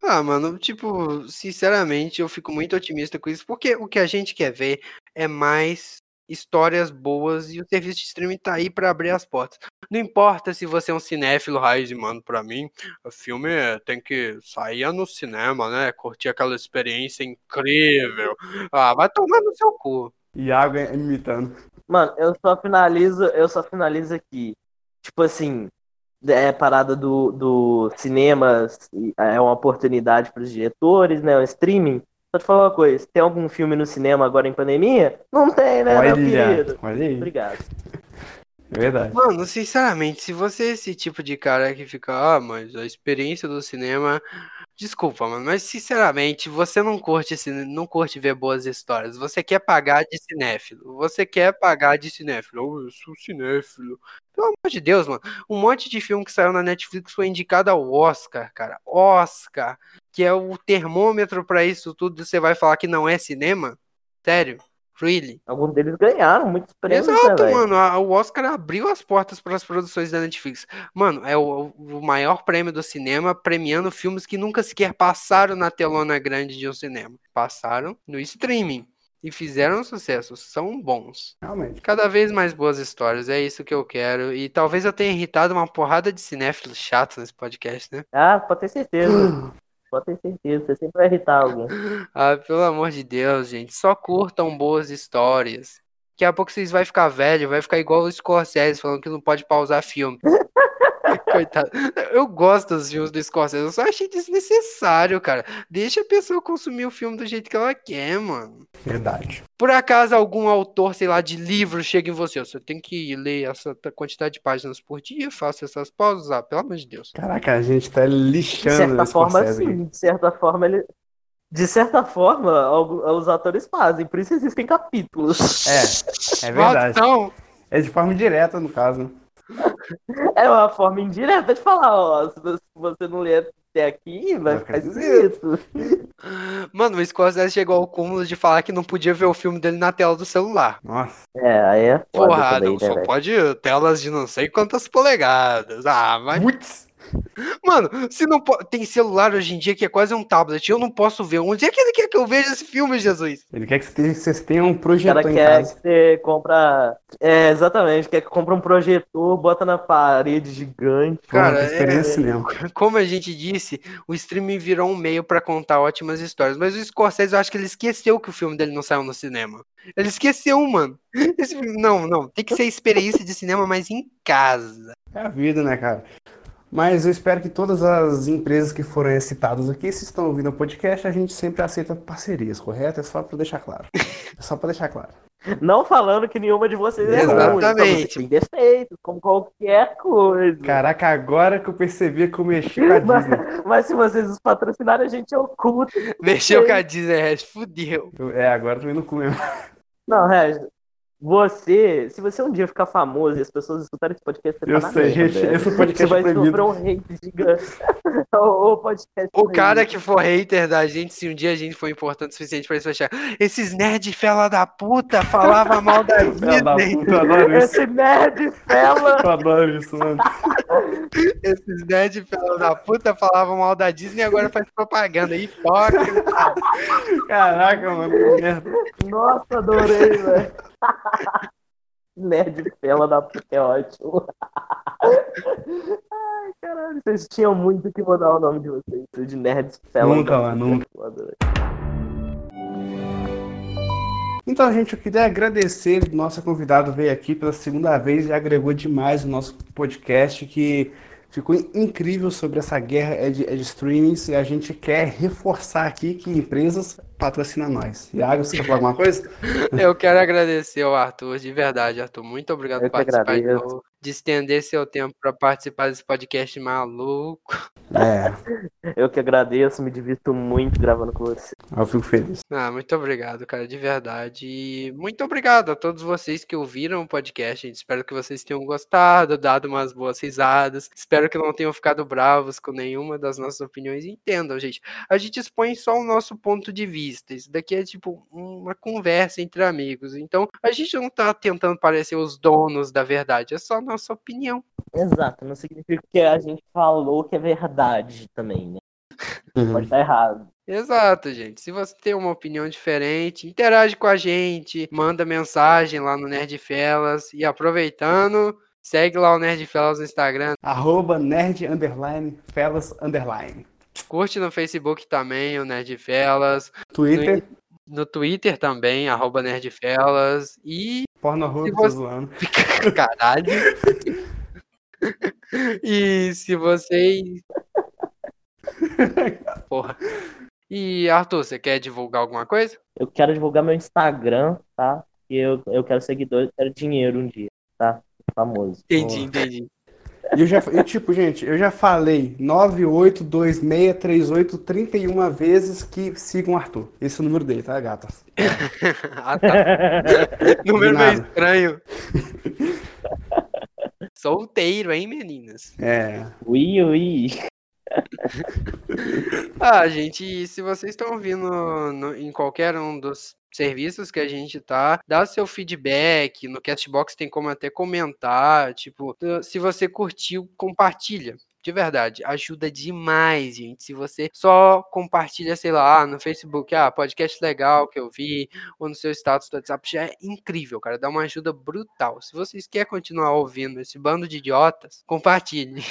Ah, mano, tipo, sinceramente, eu fico muito otimista com isso, porque o que a gente quer ver é mais histórias boas e o serviço de streaming tá aí pra abrir as portas. Não importa se você é um cinéfilo raiz, mano, pra mim, o filme é- tem que sair no cinema, né? Curtir aquela experiência incrível. Ah, vai tomar no seu cu. E água imitando. Mano, eu só finalizo, eu só finalizo aqui. Tipo assim, é parada do, do cinema, é uma oportunidade para os diretores, né? O streaming. Só te falar uma coisa, tem algum filme no cinema agora em pandemia? Não tem, né, meu querido? Olha, olha aí. Obrigado. É verdade. Mano, sinceramente, se você é esse tipo de cara que fica, ah, mas a experiência do cinema. Desculpa, mano, mas sinceramente, você não curte, não curte ver boas histórias. Você quer pagar de cinéfilo. Você quer pagar de cinéfilo. Oh, eu sou cinéfilo. Pelo amor de Deus, mano. Um monte de filme que saiu na Netflix foi indicado ao Oscar, cara. Oscar. Que é o termômetro pra isso tudo. Você vai falar que não é cinema? Sério? Really? Alguns deles ganharam muitos prêmios, né, Exato, velho? mano. a- O Oscar abriu as portas para as produções da Netflix. Mano, é o, o maior prêmio do cinema, premiando filmes que nunca sequer passaram na telona grande de um cinema. Passaram no streaming e fizeram sucesso. São bons. Realmente. Cada vez mais boas histórias, é isso que eu quero. E talvez eu tenha irritado uma porrada de cinéfilos chatos nesse podcast, né? Ah, pode ter certeza. pode ter certeza. Você sempre vai irritar algum. Ah, pelo amor de Deus, gente. Só curtam boas histórias. Daqui a pouco vocês vão ficar velho, vai ficar igual o Scorsese falando que não pode pausar filme. Coitado. Eu gosto dos filmes do Scorsese, eu só achei desnecessário, cara. Deixa a pessoa consumir o filme do jeito que ela quer, mano. Verdade. Por acaso algum autor, sei lá, de livro chega em você, você tem que ler essa quantidade de páginas por dia, faça essas pausas, ah, pelo amor de Deus. Caraca, a gente tá De lixando certa esse forma, sim. De certa forma, ele. De certa forma, os atores fazem, por isso existem capítulos. É, é verdade. Então, É de forma direta, no caso. É uma forma indireta de falar, ó, se você- não ler até aqui, vai ficar esquisito. mano, o Scorsese chegou ao cúmulo de falar que não podia ver o filme dele na tela do celular. Nossa. É, aí é foda Porra, também, não, né, só velho? pode telas de não sei quantas polegadas. Ah, mas. Putz! Mano, se não po- tem celular hoje em dia que é quase um tablet, eu não posso ver. Onde é que ele quer que eu veja esse filme, Jesus? Ele quer que você tenha, você tenha um O projetor cara em quer casa. que você compra. É, exatamente, quer que compra um projetor, bota na parede gigante. Cara, Pronto, experiência é- cinema. Como a gente disse, o streaming virou um meio pra contar ótimas histórias. Mas o Scorsese, eu acho que ele esqueceu que o filme dele não saiu no cinema. Ele esqueceu, mano. Esse não, não. Tem que ser experiência de cinema, mas em casa. É a vida, né, cara? Mas eu espero que todas as empresas que foram citadas aqui, se estão ouvindo o podcast, a gente sempre aceita parcerias, correto? É só pra deixar claro. É só pra deixar claro. Não falando que nenhuma de vocês é ruim, Exatamente. vocês têm defeitos, como qualquer coisa. Caraca, agora que eu percebi que eu mexi com a Disney. Mas se vocês os patrocinarem, a gente oculta. Mexeu com a Disney, Red, fudeu. Eu- é, agora eu tô indo com mesmo. Não, Regis, você, se você um dia ficar famoso e as pessoas escutarem esse podcast, você Eu tá sei, gente, velho. esse Você podcast vai é proibido. sofrer um hate gigante. o, o podcast O cara que for hater da gente, se um dia a gente for importante o suficiente pra isso fechar. Esses nerd fela da puta falava mal da Filha da Disney. puta, adoro isso. Esse nerd fela. Eu adoro isso, mano. Esses nerd fela da puta falavam mal da Disney e agora faz propaganda. Hipócrita. Caraca, mano, que merda. Nossa, adorei, velho. Nerd fela da puta é ótimo. Ai, caralho, vocês tinham muito que mudar o nome de vocês. De nerds fela. Nunca, da mano, nunca. Então, gente, eu queria agradecer. Nossa convidado veio aqui pela segunda vez e agregou demais o nosso podcast, que ficou incrível sobre essa guerra é de, é de streamings. E a gente quer reforçar aqui que empresas patrocinam nós. Iago, você quer falar alguma coisa? Eu quero agradecer ao Arthur, de verdade, Arthur. Muito obrigado Eu por participar de estender seu tempo para participar desse podcast maluco. É, Eu que agradeço, me divirto muito gravando com você. eu fico feliz. Ah, muito obrigado, cara, de verdade. E muito obrigado a todos vocês que ouviram o podcast. gente. Espero que vocês tenham gostado, dado umas boas risadas. Espero que não tenham ficado bravos com nenhuma das nossas opiniões. Entendam, gente. A gente expõe só o nosso ponto de vista. Isso daqui é tipo uma conversa entre amigos. Então, a gente não tá tentando parecer os donos da verdade, é só nossa opinião. Exato, não significa que a gente falou que é verdade também, né? Uhum. Pode estar errado. Exato, gente. Se você tem uma opinião diferente, interage com a gente, manda mensagem lá no Nerdfelas e aproveitando, segue lá o Nerdfelas no Instagram, Arroba nerd underline fellas underline. curte no Facebook também o Nerdfelas, Twitter, no Twitter também, arroba Nerdfelas e tô você- zoando. caralho. E se vocês Porra. E Arthur, você quer divulgar alguma coisa? Eu quero divulgar meu Instagram, tá? E eu, eu quero seguidores, quero dinheiro um dia, tá? Famoso. Entendi, Boa. entendi. E eu já, e, tipo, gente, eu já falei 98263831 vezes que sigam o Arthur. Esse é o número dele, tá, gatas? ah, tá. Número meio estranho. Solteiro, hein, meninas? É. Ui, ui. Ah, gente, se vocês estão ouvindo no- em qualquer um dos serviços que a gente tá, dá seu feedback. No Castbox tem como até comentar. Tipo, se você curtiu, compartilha. De verdade, ajuda demais, gente. Se você só compartilha, sei lá, no Facebook, ah, podcast legal que eu vi, ou no seu status do WhatsApp, já é incrível, cara. Dá uma ajuda brutal. Se vocês querem continuar ouvindo esse bando de idiotas, compartilhe.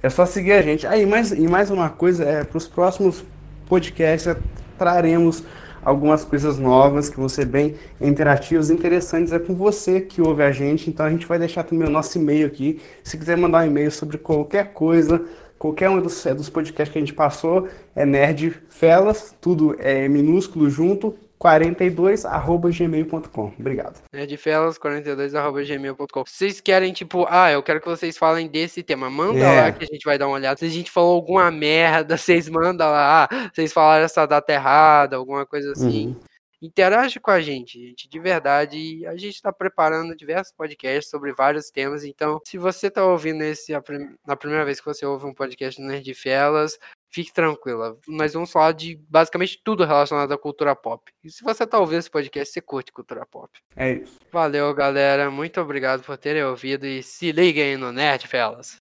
É só seguir a gente. Aí, mais, e mais uma coisa, é, para os próximos podcasts, é, traremos algumas coisas novas que vão ser bem interativas, interessantes. É com você que ouve a gente, então a gente vai deixar também o nosso e-mail aqui. Se quiser mandar um e-mail sobre qualquer coisa, qualquer um dos, é, dos podcasts que a gente passou, é nerdfelas, tudo é minúsculo junto, 42 arroba gmail.com. Obrigado. nerdfelas42.gmail.com Se vocês querem, tipo, ah, eu quero que vocês falem desse tema, manda É. lá que a gente vai dar uma olhada. Se a gente falou alguma merda, vocês mandam lá, ah, vocês falaram essa data errada, alguma coisa assim. Uhum. Interage com a gente, gente, de verdade. E A gente está preparando diversos podcasts sobre vários temas. Então, se você está ouvindo esse na primeira vez que você ouve um podcast do Nerd Felas, fique tranquila. Nós vamos falar de basicamente tudo relacionado à cultura pop. E se você está ouvindo esse podcast, você curte cultura pop. É isso. Valeu, galera. Muito obrigado por terem ouvido e se liguem no Nerd Felas.